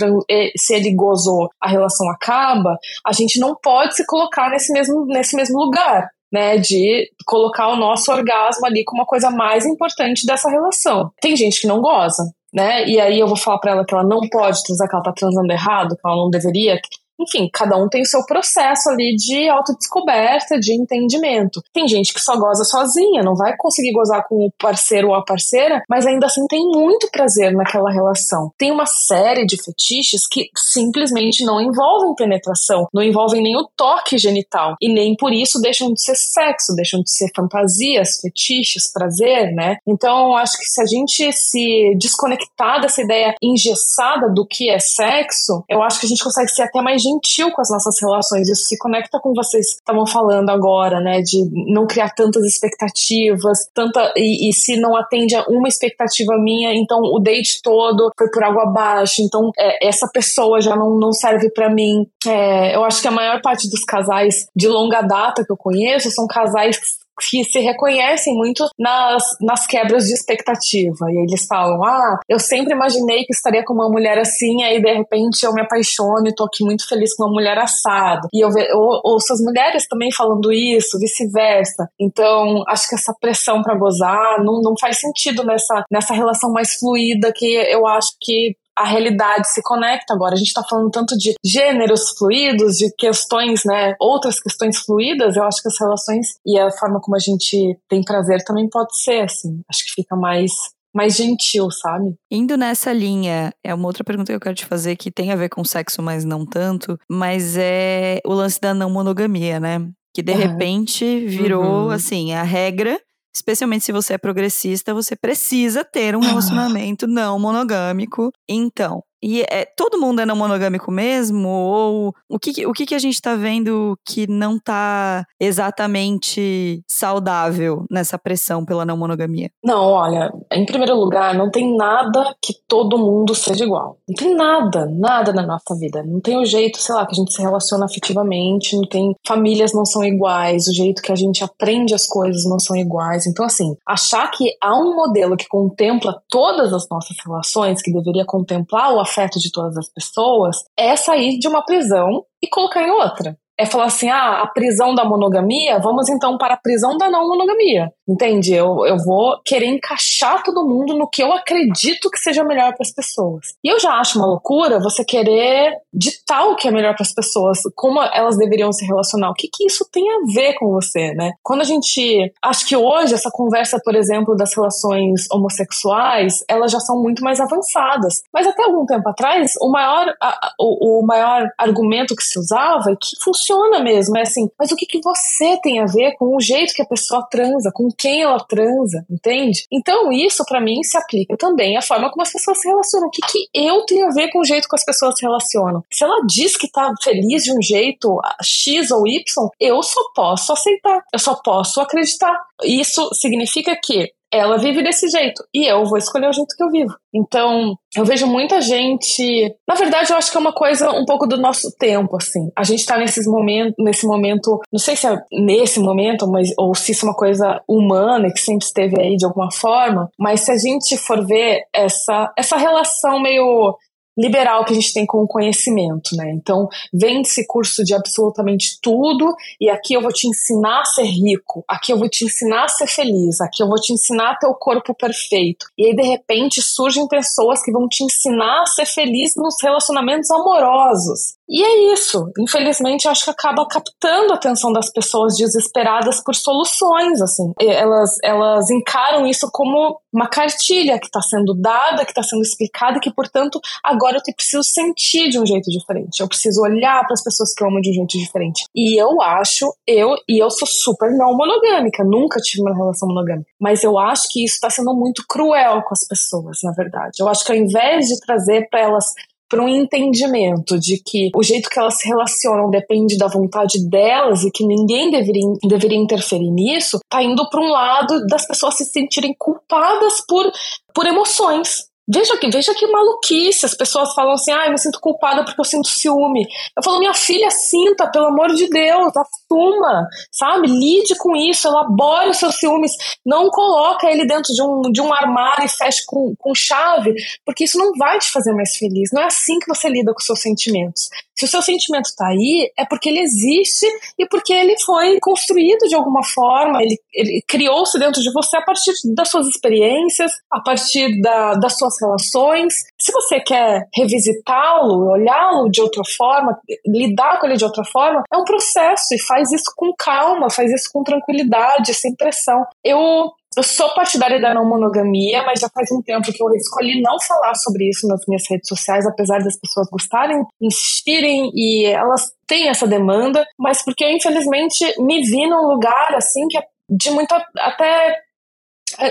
se ele gozou, a relação acaba, a gente não pode se colocar nesse mesmo, nesse mesmo mesmo lugar, né, de colocar o nosso orgasmo ali como a coisa mais importante dessa relação. Tem gente que não goza, né? E aí eu vou falar para ela que ela não pode transar, que ela tá transando errado, que ela não deveria, enfim, cada um tem o seu processo ali de autodescoberta, de entendimento. Tem gente que só goza sozinha, não vai conseguir gozar com o parceiro ou a parceira, mas ainda assim tem muito prazer naquela relação. Tem uma série de fetiches que simplesmente não envolvem penetração, não envolvem nem o toque genital e nem por isso deixam de ser sexo, deixam de ser fantasias, fetiches, prazer, né? Então, acho que se a gente se desconectar dessa ideia engessada do que é sexo, eu acho que a gente consegue ser até mais gentil com as nossas relações. Isso se conecta com vocês estavam falando agora, né? De não criar tantas expectativas, tanta. E, e, se não atende a uma expectativa minha, então o date todo foi por água abaixo. Então é, essa pessoa já não, não serve para mim. É, eu acho que a maior parte dos casais de longa data que eu conheço são casais que se reconhecem muito nas, nas quebras de expectativa. E eles falam: Ah, eu sempre imaginei que estaria com uma mulher assim, aí de repente eu me apaixono e tô aqui muito feliz com uma mulher assada. E eu, eu ouço as mulheres também falando isso, vice-versa. Então, acho que essa pressão para gozar não, não faz sentido nessa, nessa relação mais fluida que eu acho que a realidade se conecta. Agora, a gente está falando tanto de gêneros fluidos, de questões, né, outras questões fluídas, eu acho que as relações e a forma como a gente tem prazer também pode ser, assim. Acho que fica mais mais gentil, sabe? Indo nessa linha, é uma outra pergunta que eu quero te fazer que tem a ver com sexo, mas não tanto, mas é o lance da não monogamia, né? Que de uhum. repente virou, uhum. assim, a regra especialmente se você é progressista, você precisa ter um relacionamento não monogâmico. Então, e é, todo mundo é não monogâmico mesmo? Ou o que, o que, que a gente tá vendo que não tá exatamente saudável nessa pressão pela não monogamia? Não, olha, em primeiro lugar, não tem nada que todo mundo seja igual. Não tem nada, nada na nossa vida. Não tem o jeito, sei lá, que a gente se relaciona afetivamente, não tem. Famílias não são iguais, o jeito que a gente aprende as coisas não são iguais. Então, assim, achar que há um modelo que contempla todas as nossas relações, que deveria contemplar o afeto de todas as pessoas, é sair de uma prisão e colocar em outra é falar assim: ah, a prisão da monogamia, vamos então para a prisão da não monogamia. Entende? Eu, eu vou querer encaixar todo mundo no que eu acredito que seja melhor para as pessoas. E eu já acho uma loucura você querer ditar o que é melhor para as pessoas, como elas deveriam se relacionar. O que, que isso tem a ver com você, né? Quando a gente. Acho que hoje essa conversa, por exemplo, das relações homossexuais, elas já são muito mais avançadas. Mas até algum tempo atrás, o maior, a, o, o maior argumento que se usava é que funciona mesmo. É assim, mas o que, que você tem a ver com o jeito que a pessoa transa, com quem ela transa, entende? Então, isso para mim se aplica também à forma como as pessoas se relacionam. O que, que eu tenho a ver com o jeito que as pessoas se relacionam? Se ela diz que tá feliz de um jeito X ou Y, eu só posso aceitar, eu só posso acreditar. Isso significa que ela vive desse jeito e eu vou escolher o jeito que eu vivo. Então, eu vejo muita gente. Na verdade, eu acho que é uma coisa um pouco do nosso tempo, assim. A gente tá nesses momentos, nesse momento, não sei se é nesse momento, mas, ou se isso é uma coisa humana que sempre esteve aí de alguma forma, mas se a gente for ver essa, essa relação meio liberal que a gente tem com o conhecimento, né? Então, vende-se curso de absolutamente tudo e aqui eu vou te ensinar a ser rico, aqui eu vou te ensinar a ser feliz, aqui eu vou te ensinar a ter o corpo perfeito. E aí, de repente, surgem pessoas que vão te ensinar a ser feliz nos relacionamentos amorosos. E é isso. Infelizmente, acho que acaba captando a atenção das pessoas desesperadas por soluções, assim. Elas, elas encaram isso como uma cartilha que está sendo dada, que está sendo explicada, e que, portanto, agora eu preciso sentir de um jeito diferente. Eu preciso olhar para as pessoas que eu amo de um jeito diferente. E eu acho, eu, e eu sou super não monogâmica, nunca tive uma relação monogâmica, mas eu acho que isso está sendo muito cruel com as pessoas, na verdade. Eu acho que ao invés de trazer para elas para um entendimento de que o jeito que elas se relacionam depende da vontade delas e que ninguém deveria, deveria interferir nisso, tá indo para um lado das pessoas se sentirem culpadas por, por emoções. Veja que, veja que maluquice. As pessoas falam assim: ah, eu me sinto culpada porque eu sinto ciúme. Eu falo, minha filha, sinta, pelo amor de Deus, assuma, sabe? Lide com isso, elabore os seus ciúmes. Não coloca ele dentro de um, de um armário e feche com, com chave, porque isso não vai te fazer mais feliz. Não é assim que você lida com os seus sentimentos. Se o seu sentimento está aí, é porque ele existe e porque ele foi construído de alguma forma, ele, ele criou-se dentro de você a partir das suas experiências, a partir da, das suas relações. Se você quer revisitá-lo, olhá-lo de outra forma, lidar com ele de outra forma, é um processo e faz isso com calma, faz isso com tranquilidade, sem pressão. Eu eu sou partidária da não monogamia, mas já faz um tempo que eu escolhi não falar sobre isso nas minhas redes sociais, apesar das pessoas gostarem, insistirem e elas têm essa demanda, mas porque eu infelizmente me vi num lugar assim que é de muita até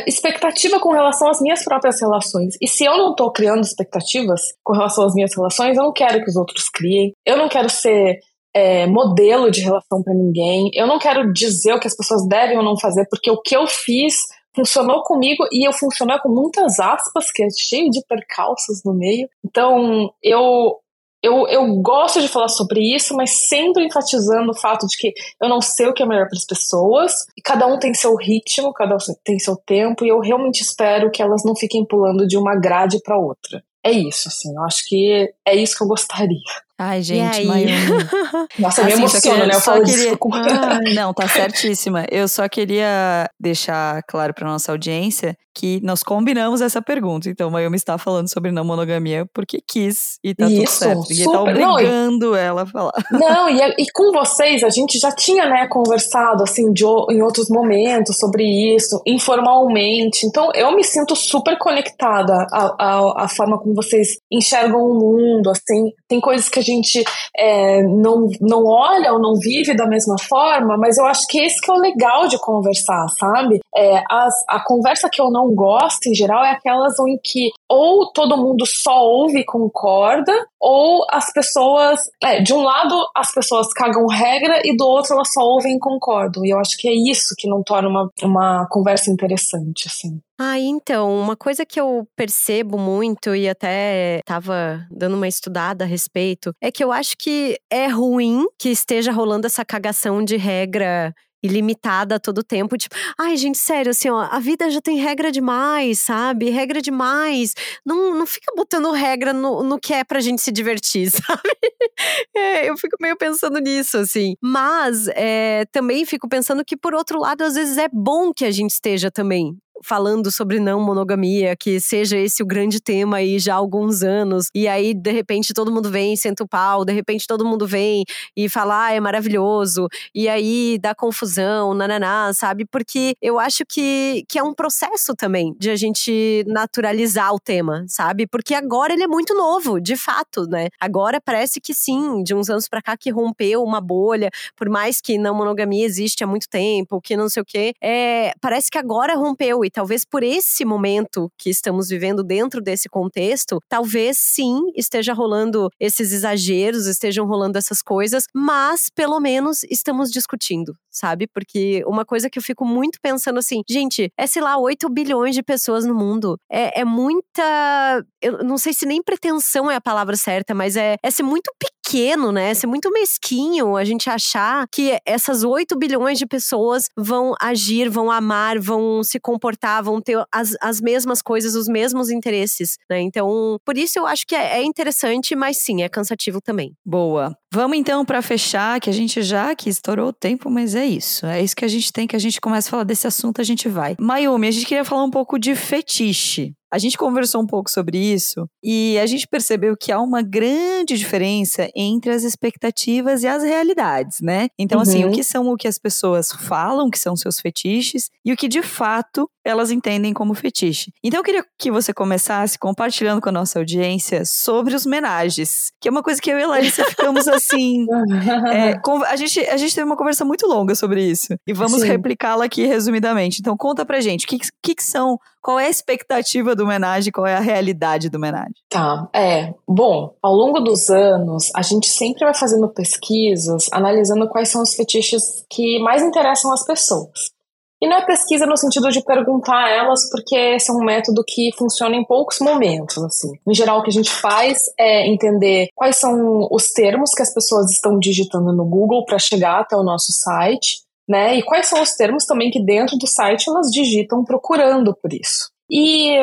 expectativa com relação às minhas próprias relações. E se eu não tô criando expectativas com relação às minhas relações, eu não quero que os outros criem. Eu não quero ser é, modelo de relação para ninguém. Eu não quero dizer o que as pessoas devem ou não fazer, porque o que eu fiz funcionou comigo e eu funcionei com muitas aspas, que é cheio de percalços no meio. Então, eu eu, eu gosto de falar sobre isso, mas sempre enfatizando o fato de que eu não sei o que é melhor para as pessoas, e cada um tem seu ritmo, cada um tem seu tempo, e eu realmente espero que elas não fiquem pulando de uma grade para outra. É isso, assim, eu acho que é isso que eu gostaria. Ai, gente, Mayumi. Nossa, assim, me emociona, né? Eu falo queria... com... ah, Não, tá certíssima. Eu só queria deixar claro pra nossa audiência que nós combinamos essa pergunta. Então, Mayumi está falando sobre não monogamia porque quis e tá Isso, tudo certo. Tá super... tá obrigando não, ela a falar. Não, e, e, com vocês, a gente já tinha, né, conversado, assim, de, em outros momentos sobre isso, informalmente. Então, eu me sinto super conectada à, à, à forma como vocês enxergam o mundo, assim. Tem coisas que a gente é, não, não olha ou não vive da mesma forma, mas eu acho que esse que é o legal de conversar, sabe? É, as, a conversa que eu não gosto, em geral, é aquelas em que ou todo mundo só ouve e concorda, ou as pessoas, é, de um lado as pessoas cagam regra e do outro elas só ouvem e concordam. E eu acho que é isso que não torna uma, uma conversa interessante, assim. Ah, então, uma coisa que eu percebo muito e até tava dando uma estudada a respeito é que eu acho que é ruim que esteja rolando essa cagação de regra ilimitada todo tempo. Tipo, ai, gente, sério, assim, ó, a vida já tem regra demais, sabe? Regra demais. Não, não fica botando regra no, no que é pra gente se divertir, sabe? É, eu fico meio pensando nisso, assim. Mas é, também fico pensando que, por outro lado, às vezes é bom que a gente esteja também falando sobre não monogamia, que seja esse o grande tema aí já há alguns anos. E aí, de repente, todo mundo vem, senta o pau, de repente todo mundo vem e fala, ah, é maravilhoso. E aí dá confusão, nananá, sabe? Porque eu acho que, que é um processo também de a gente naturalizar o tema, sabe? Porque agora ele é muito novo, de fato, né? Agora parece que sim, de uns anos para cá que rompeu uma bolha, por mais que não monogamia existe há muito tempo, que não sei o quê, é, parece que agora rompeu e talvez por esse momento que estamos vivendo dentro desse contexto, talvez sim esteja rolando esses exageros, estejam rolando essas coisas, mas pelo menos estamos discutindo, sabe? Porque uma coisa que eu fico muito pensando assim, gente, é sei lá, 8 bilhões de pessoas no mundo. É, é muita. Eu não sei se nem pretensão é a palavra certa, mas é, é ser muito pequeno, né? É ser muito mesquinho a gente achar que essas 8 bilhões de pessoas vão agir, vão amar, vão se comportar, vão ter as, as mesmas coisas, os mesmos interesses, né? Então, por isso eu acho que é, é interessante, mas sim, é cansativo também. Boa. Vamos então para fechar, que a gente já que estourou o tempo, mas é isso. É isso que a gente tem, que a gente começa a falar desse assunto, a gente vai. Mayumi, a gente queria falar um pouco de fetiche. A gente conversou um pouco sobre isso e a gente percebeu que há uma grande diferença entre as expectativas e as realidades, né? Então, uhum. assim, o uhum. que são o que as pessoas falam que são seus fetiches e o que de fato elas entendem como fetiche. Então, eu queria que você começasse compartilhando com a nossa audiência sobre os menages, que é uma coisa que eu e a Larissa ficamos assim. é, a, gente, a gente teve uma conversa muito longa sobre isso e vamos replicá-la aqui resumidamente. Então, conta pra gente o que, que, que são, qual é a expectativa do do homenagem, qual é a realidade do homenagem? Tá, é. Bom, ao longo dos anos, a gente sempre vai fazendo pesquisas analisando quais são os fetiches que mais interessam as pessoas. E não é pesquisa no sentido de perguntar a elas, porque esse é um método que funciona em poucos momentos, assim. Em geral, o que a gente faz é entender quais são os termos que as pessoas estão digitando no Google para chegar até o nosso site, né? E quais são os termos também que dentro do site elas digitam procurando por isso. E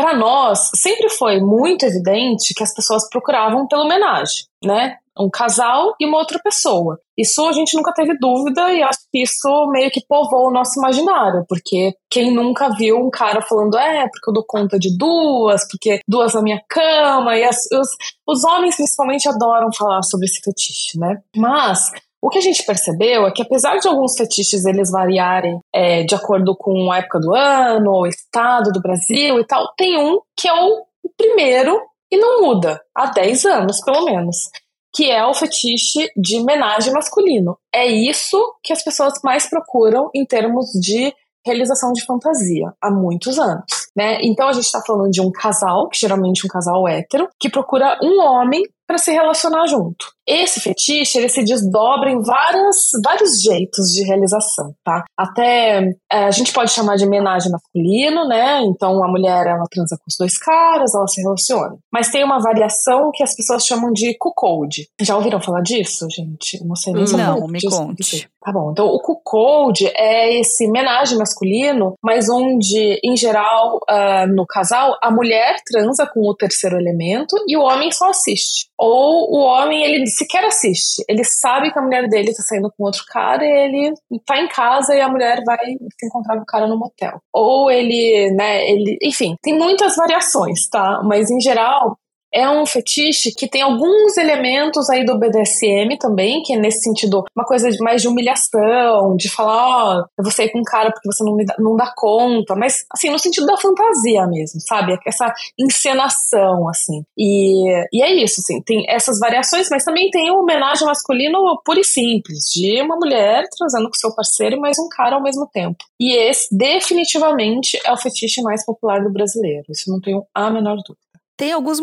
para nós sempre foi muito evidente que as pessoas procuravam pela homenagem, né? Um casal e uma outra pessoa. Isso a gente nunca teve dúvida e acho que isso meio que povoou o nosso imaginário, porque quem nunca viu um cara falando, é, porque eu dou conta de duas, porque duas na minha cama, e as, os, os homens principalmente adoram falar sobre esse fetiche, né? Mas o que a gente percebeu é que apesar de alguns fetiches eles variarem é, de acordo com a época do ano, o estado do Brasil e tal, tem um que é o primeiro e não muda há 10 anos, pelo menos, que é o fetiche de homenagem masculino. É isso que as pessoas mais procuram em termos de realização de fantasia há muitos anos, né? Então a gente está falando de um casal, que geralmente é um casal hétero, que procura um homem para se relacionar junto. Esse fetiche, ele se desdobra em várias, vários jeitos de realização, tá? Até é, a gente pode chamar de homenagem masculino, né? Então a mulher, ela transa com os dois caras, ela se relaciona. Mas tem uma variação que as pessoas chamam de cuckold. Já ouviram falar disso, gente? Não sei nem se Não, me conte. Tá bom, então o cuckold é esse homenagem masculino, mas onde, em geral, uh, no casal, a mulher transa com o terceiro elemento e o homem só assiste. Ou o homem, ele sequer assiste. Ele sabe que a mulher dele tá saindo com outro cara e ele tá em casa e a mulher vai se encontrar com o cara no motel. Ou ele, né, ele. Enfim, tem muitas variações, tá? Mas em geral, é um fetiche que tem alguns elementos aí do BDSM também, que é nesse sentido uma coisa mais de humilhação, de falar, ó, oh, eu vou sair com um cara porque você não, me dá, não dá conta, mas assim, no sentido da fantasia mesmo, sabe? Essa encenação, assim. E, e é isso, assim, tem essas variações, mas também tem o homenagem masculino puro e simples, de uma mulher transando com seu parceiro e mais um cara ao mesmo tempo. E esse definitivamente é o fetiche mais popular do brasileiro, isso não tenho a menor dúvida. Tem alguns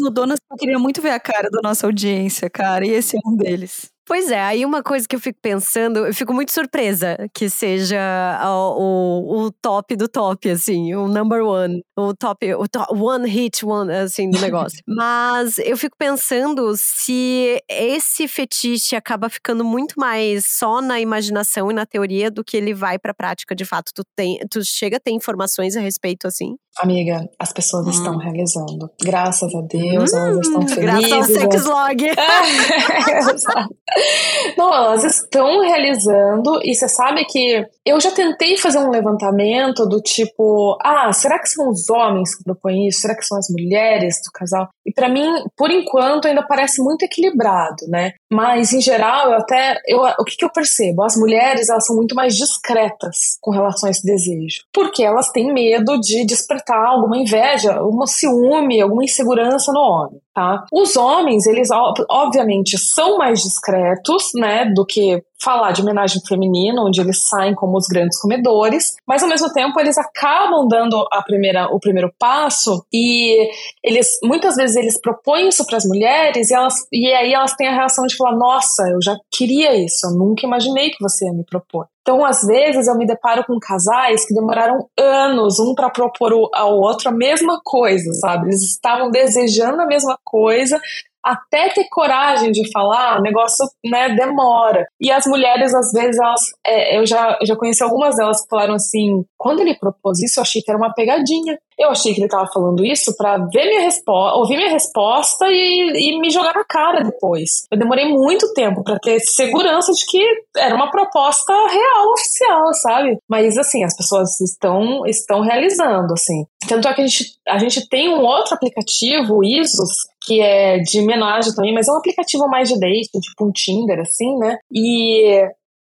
no Donas eu queria muito ver a cara da nossa audiência, cara, e esse é um deles. Pois é, aí uma coisa que eu fico pensando, eu fico muito surpresa que seja o, o, o top do top, assim, o number one, o top, o top, one hit, one, assim, do negócio. Mas eu fico pensando se esse fetiche acaba ficando muito mais só na imaginação e na teoria do que ele vai pra prática de fato. Tu, tem, tu chega a ter informações a respeito, assim? Amiga, as pessoas hum. estão realizando. Graças a Deus, hum, elas estão felizes. Graças ao Sexlog. Exato. Não, elas estão realizando, e você sabe que eu já tentei fazer um levantamento do tipo: ah, será que são os homens que propõem isso? Será que são as mulheres do casal? E para mim, por enquanto, ainda parece muito equilibrado, né? Mas, em geral, eu até. Eu, o que, que eu percebo? As mulheres, elas são muito mais discretas com relação a esse desejo. Porque elas têm medo de despertar alguma inveja, uma ciúme, alguma insegurança no homem, tá? Os homens, eles, obviamente, são mais discretos, né, do que falar de homenagem feminina, onde eles saem como os grandes comedores, mas ao mesmo tempo eles acabam dando a primeira, o primeiro passo e eles muitas vezes eles propõem isso para as mulheres e elas e aí elas têm a reação de falar: "Nossa, eu já queria isso, eu nunca imaginei que você ia me propor". Então, às vezes, eu me deparo com casais que demoraram anos, um para propor ao outro a mesma coisa, sabe? Eles estavam desejando a mesma coisa, até ter coragem de falar, o negócio né, demora. E as mulheres, às vezes, elas, é, eu já, já conheci algumas delas que falaram assim: quando ele propôs isso, eu achei que era uma pegadinha. Eu achei que ele estava falando isso para ver minha resposta, ouvir minha resposta e, e, me jogar na cara depois. Eu demorei muito tempo para ter segurança de que era uma proposta real, oficial, sabe? Mas assim, as pessoas estão estão realizando, assim. Tanto é que a gente, a gente tem um outro aplicativo, o Isos, que é de homenagem também, mas é um aplicativo mais de date, tipo um Tinder, assim, né? E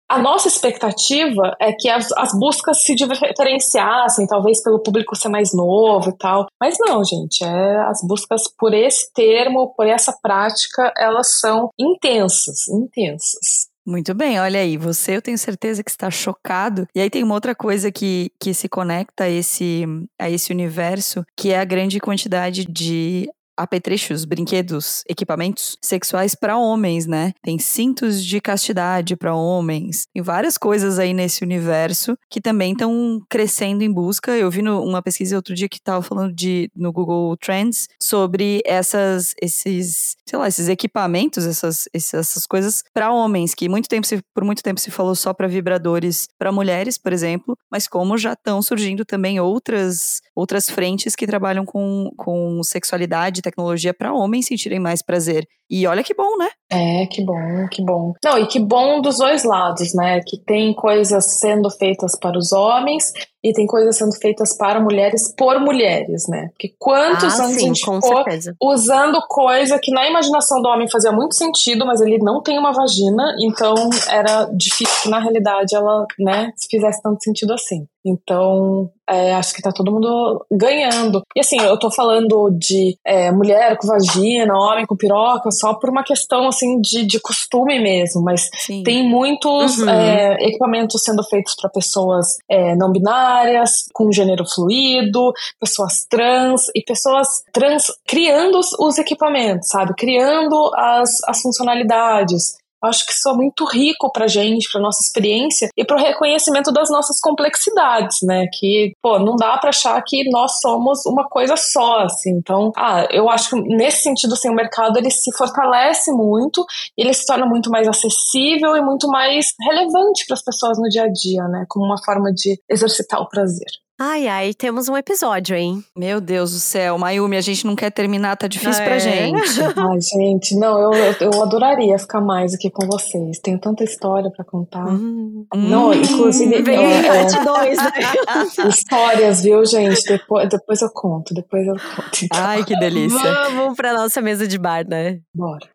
a nossa expectativa é que as, as, buscas se diferenciassem, talvez pelo público ser mais novo e tal. Mas não, gente, é, as buscas por esse termo, por essa prática, elas são intensas, intensas. Muito bem, olha aí, você eu tenho certeza que está chocado. E aí tem uma outra coisa que, que se conecta a esse, a esse universo, que é a grande quantidade de apetrechos, brinquedos, equipamentos sexuais para homens, né? Tem cintos de castidade para homens. Tem várias coisas aí nesse universo que também estão crescendo em busca. Eu vi no, uma pesquisa outro dia que estava falando de no Google Trends sobre essas esses, sei lá, esses equipamentos, essas essas coisas para homens que muito tempo se, por muito tempo se falou só para vibradores para mulheres, por exemplo, mas como já estão surgindo também outras outras frentes que trabalham com, com sexualidade, tecnologia para homens sentirem mais prazer. E olha que bom, né? É, que bom, que bom. Não, e que bom dos dois lados, né? Que tem coisas sendo feitas para os homens e tem coisas sendo feitas para mulheres por mulheres, né? Porque quantos ah, anos sim, a gente ficou usando coisa que na imaginação do homem fazia muito sentido, mas ele não tem uma vagina, então era difícil que na realidade ela, né, fizesse tanto sentido assim. Então, é, acho que tá todo mundo ganhando. E assim, eu tô falando de é, mulher com vagina, homem com piroca, só por uma questão assim de, de costume mesmo, mas Sim. tem muitos uhum. é, equipamentos sendo feitos para pessoas é, não binárias, com gênero fluido, pessoas trans e pessoas trans criando os, os equipamentos, sabe? Criando as, as funcionalidades acho que isso é muito rico pra gente, pra nossa experiência e pro reconhecimento das nossas complexidades, né? Que, pô, não dá pra achar que nós somos uma coisa só, assim. Então, ah, eu acho que nesse sentido, assim, o mercado ele se fortalece muito, ele se torna muito mais acessível e muito mais relevante para as pessoas no dia a dia, né? Como uma forma de exercitar o prazer. Ai, ai, temos um episódio, hein? Meu Deus do céu, Mayumi, a gente não quer terminar, tá difícil ah, pra é? gente. ai, gente, não, eu, eu adoraria ficar mais aqui com vocês. Tenho tanta história pra contar. Hum, não, hum, inclusive. Vem é, parte 2, né? Histórias, viu, gente? Depois, depois eu conto, depois eu conto. Então. Ai, que delícia. Vamos pra nossa mesa de bar, né? Bora.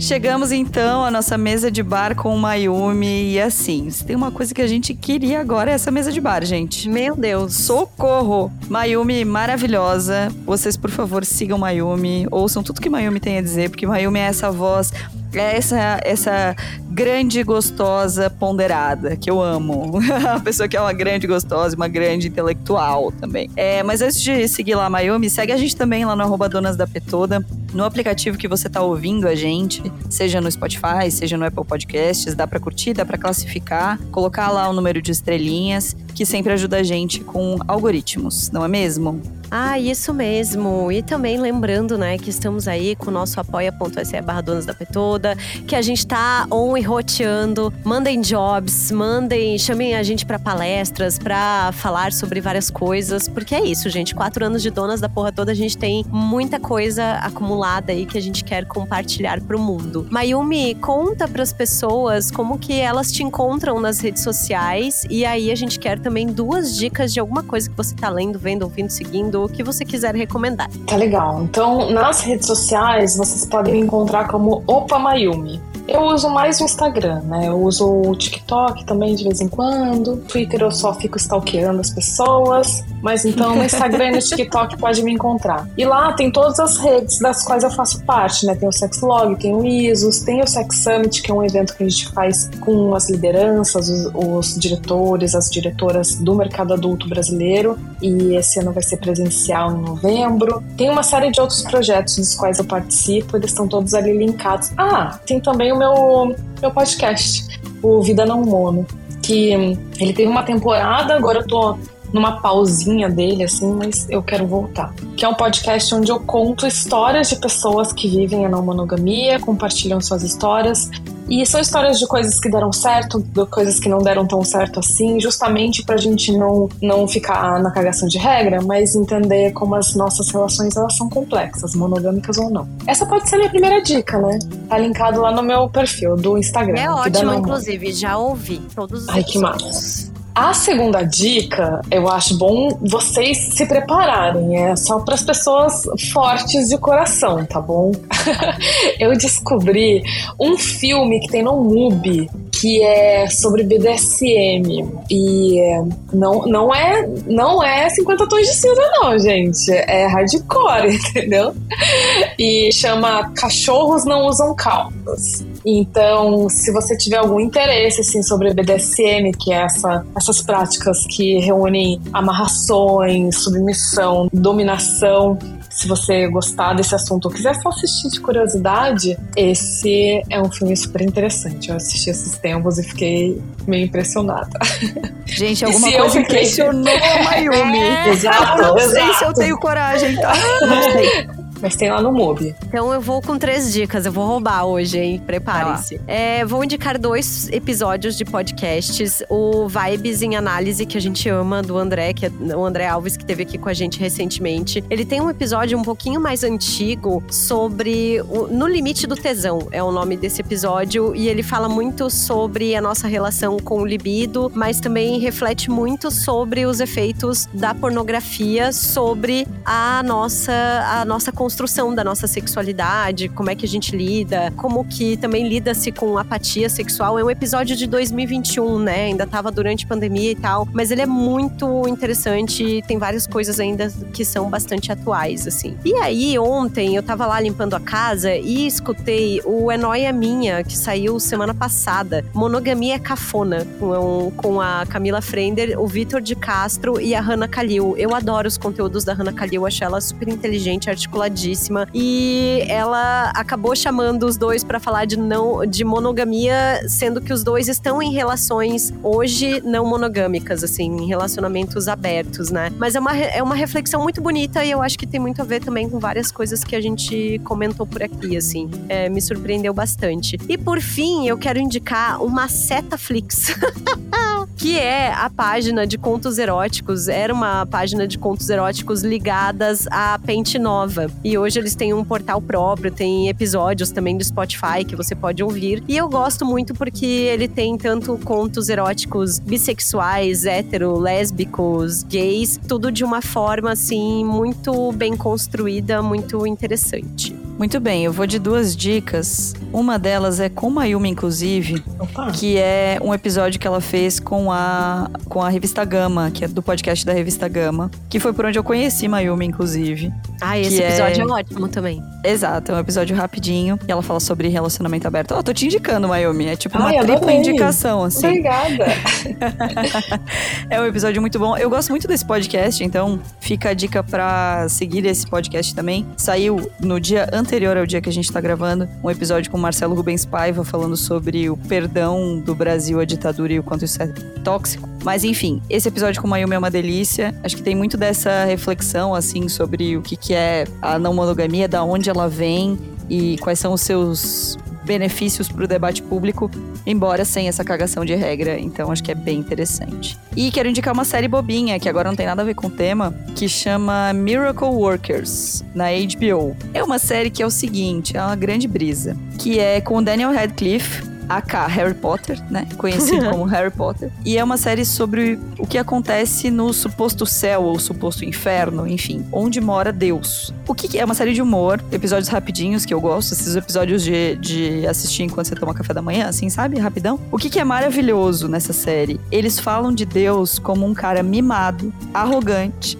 Chegamos então à nossa mesa de bar com o Mayumi. E assim, se tem uma coisa que a gente queria agora é essa mesa de bar, gente. Meu Deus. Socorro! Mayumi maravilhosa. Vocês, por favor, sigam Mayumi. Ouçam tudo que Mayumi tem a dizer, porque Mayumi é essa voz é essa, essa grande gostosa ponderada, que eu amo. a pessoa que é uma grande gostosa, uma grande intelectual também. É, mas antes de seguir lá Mayumi, segue a gente também lá no arroba Donas da Petoda, no aplicativo que você tá ouvindo a gente, seja no Spotify, seja no Apple Podcasts, dá para curtir, dá para classificar, colocar lá o número de estrelinhas, que sempre ajuda a gente com algoritmos, não é mesmo? Ah, isso mesmo. E também lembrando, né, que estamos aí com o nosso apoia.se barra Donas da Petoda, que a gente tá on e roteando. Mandem jobs, mandem, chamem a gente para palestras, para falar sobre várias coisas, porque é isso, gente. Quatro anos de Donas da Porra Toda, a gente tem muita coisa acumulada aí que a gente quer compartilhar pro mundo. Mayumi, conta pras pessoas como que elas te encontram nas redes sociais e aí a gente quer também duas dicas de alguma coisa que você tá lendo, vendo, ouvindo, seguindo o que você quiser recomendar. Tá legal. Então, nas redes sociais, vocês podem me encontrar como Opa Mayumi. Eu uso mais o Instagram, né? Eu uso o TikTok também de vez em quando. Twitter eu só fico stalkeando as pessoas. Mas então no Instagram e no TikTok pode me encontrar. E lá tem todas as redes das quais eu faço parte, né? Tem o Sexlog, tem o ISOS, tem o Sex Summit, que é um evento que a gente faz com as lideranças, os, os diretores, as diretoras do mercado adulto brasileiro. E esse ano vai ser presencial em novembro. Tem uma série de outros projetos dos quais eu participo, eles estão todos ali linkados. Ah, tem também o meu, meu podcast, o Vida Não Mono, que ele teve uma temporada, agora eu tô numa pausinha dele, assim, mas eu quero voltar. Que é um podcast onde eu conto histórias de pessoas que vivem a não monogamia, compartilham suas histórias. E são histórias de coisas que deram certo, de coisas que não deram tão certo assim, justamente pra gente não, não ficar na cagação de regra, mas entender como as nossas relações elas são complexas, monogâmicas ou não. Essa pode ser a minha primeira dica, né? Tá linkado lá no meu perfil do Instagram. É ótimo, inclusive, já ouvi todos os Ai, que massa. A segunda dica, eu acho bom vocês se prepararem, é só para as pessoas fortes de coração, tá bom? eu descobri um filme que tem no MUBI que é sobre BDSM e não, não é não é 50 tons de cinza não, gente, é hardcore, entendeu? E chama Cachorros não usam calças. Então, se você tiver algum interesse assim, sobre BDSM, que é essa, essas práticas que reúnem amarrações, submissão, dominação, se você gostar desse assunto ou quiser só assistir de curiosidade, esse é um filme super interessante. Eu assisti esses tempos e fiquei meio impressionada. Gente, alguma coisa fiquei... impressionou a Mayumi. É, exato, eu não exato. sei se eu tenho coragem, tá? Não sei. Mas tem lá no MUBI. Então eu vou com três dicas. Eu vou roubar hoje, hein? Preparem-se. É, vou indicar dois episódios de podcasts. O Vibes em Análise, que a gente ama, do André, que é o André Alves, que teve aqui com a gente recentemente. Ele tem um episódio um pouquinho mais antigo sobre o, No Limite do Tesão, é o nome desse episódio. E ele fala muito sobre a nossa relação com o libido, mas também reflete muito sobre os efeitos da pornografia sobre a nossa, a nossa consciência construção da nossa sexualidade, como é que a gente lida, como que também lida-se com apatia sexual. É um episódio de 2021, né? Ainda tava durante pandemia e tal, mas ele é muito interessante e tem várias coisas ainda que são bastante atuais, assim. E aí, ontem eu tava lá limpando a casa e escutei o É Noia Minha, que saiu semana passada. Monogamia é Cafona, com, com a Camila Frender, o Vitor de Castro e a Hannah Kalil. Eu adoro os conteúdos da Hannah Kalil, acho ela super inteligente, E ela acabou chamando os dois para falar de não de monogamia, sendo que os dois estão em relações hoje não monogâmicas, assim, em relacionamentos abertos, né? Mas é uma, é uma reflexão muito bonita e eu acho que tem muito a ver também com várias coisas que a gente comentou por aqui, assim. É, me surpreendeu bastante. E por fim, eu quero indicar uma Setaflix. que é a página de contos eróticos. Era uma página de contos eróticos ligadas à Pente Nova. E hoje eles têm um portal próprio, tem episódios também do Spotify que você pode ouvir. E eu gosto muito porque ele tem tanto contos eróticos bissexuais, hétero, lésbicos, gays, tudo de uma forma assim muito bem construída, muito interessante. Muito bem, eu vou de duas dicas. Uma delas é com Mayumi, inclusive, Opa. que é um episódio que ela fez com a, com a revista Gama, que é do podcast da revista Gama, que foi por onde eu conheci Mayumi, inclusive. Ah, esse episódio é... é... ótimo também. Exato, é um episódio rapidinho e ela fala sobre relacionamento aberto. Ó, oh, tô te indicando, Mayumi. É tipo Ai, uma tripla indicação, assim. Obrigada. é um episódio muito bom. Eu gosto muito desse podcast, então fica a dica pra seguir esse podcast também. Saiu no dia anterior anterior ao dia que a gente está gravando, um episódio com Marcelo Rubens Paiva falando sobre o perdão do Brasil à ditadura e o quanto isso é tóxico. Mas enfim, esse episódio com Mayumi é uma delícia. Acho que tem muito dessa reflexão, assim, sobre o que, que é a não monogamia, da onde ela vem e quais são os seus benefícios para o debate público, embora sem essa cagação de regra. Então acho que é bem interessante. E quero indicar uma série bobinha, que agora não tem nada a ver com o tema, que chama Miracle Workers, na HBO. É uma série que é o seguinte, é uma grande brisa, que é com o Daniel Radcliffe, AK Harry Potter, né? Conhecido como Harry Potter. E é uma série sobre o que acontece no suposto céu ou suposto inferno, enfim, onde mora Deus. O que, que é uma série de humor, episódios rapidinhos que eu gosto, esses episódios de, de assistir enquanto você toma café da manhã, assim, sabe? Rapidão. O que, que é maravilhoso nessa série? Eles falam de Deus como um cara mimado, arrogante.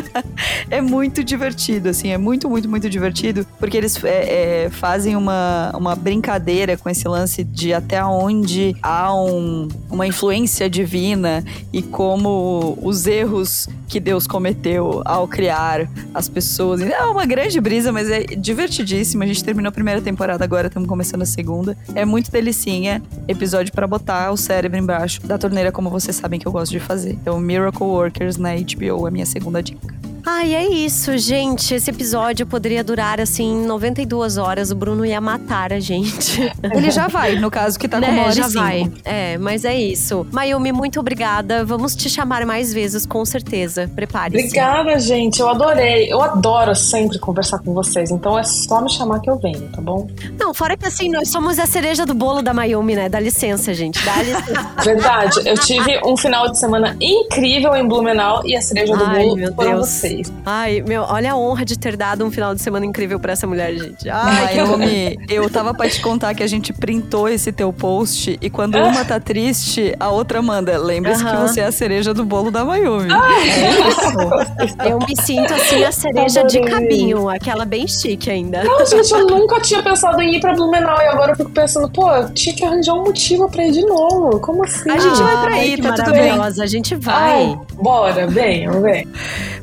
é muito divertido, assim, é muito, muito, muito divertido, porque eles é, é, fazem uma, uma brincadeira com esse lance de até onde há um, uma influência divina e como os erros que Deus cometeu ao criar as pessoas. É uma grande brisa, mas é divertidíssima. A gente terminou a primeira temporada agora, estamos começando a segunda. É muito delicinha. Episódio para botar o cérebro embaixo da torneira, como vocês sabem que eu gosto de fazer. Então, Miracle Workers na HBO é a minha segunda dica. Ai, é isso, gente. Esse episódio poderia durar, assim, 92 horas. O Bruno ia matar a gente. Ele já vai, no caso, que tá com né, uma hora já vai. É, mas é isso. Mayumi, muito obrigada. Vamos te chamar mais vezes, com certeza. Prepare-se. Obrigada, gente. Eu adorei. Eu adoro sempre conversar com vocês. Então é só me chamar que eu venho, tá bom? Não, fora que assim, nós somos a cereja do bolo da Mayumi, né? Dá licença, gente. Dá licença. Verdade. Eu tive um final de semana incrível em Blumenau e a cereja do Ai, bolo foram vocês Ai, meu, olha a honra de ter dado um final de semana incrível para essa mulher, gente. Ai, Mayumi, eu tava pra te contar que a gente printou esse teu post e quando uma tá triste, a outra manda. Lembre-se uh -huh. que você é a cereja do bolo da Mayumi. é isso. Eu me sinto assim a cereja Adorei. de cabinho, aquela bem chique ainda. Não, gente, eu nunca tinha pensado em ir pra Blumenau e agora eu fico pensando, pô, tinha que arranjar um motivo pra ir de novo. Como assim? A gente vai pra aí, tá tudo bem. A gente vai. Ai, bora, venham, vem.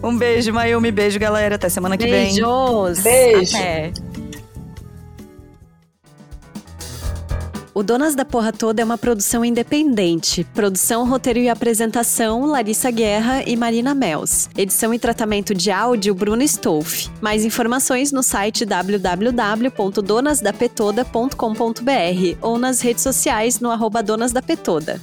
Um beijo, Mayumi. Beijo, galera. Até semana que vem. Beijos. Beijo. Até. O Donas da Porra Toda é uma produção independente. Produção, roteiro e apresentação: Larissa Guerra e Marina Mels. Edição e tratamento de áudio: Bruno Stolf. Mais informações no site www.donasdapetoda.com.br ou nas redes sociais no arroba Donas da Petoda.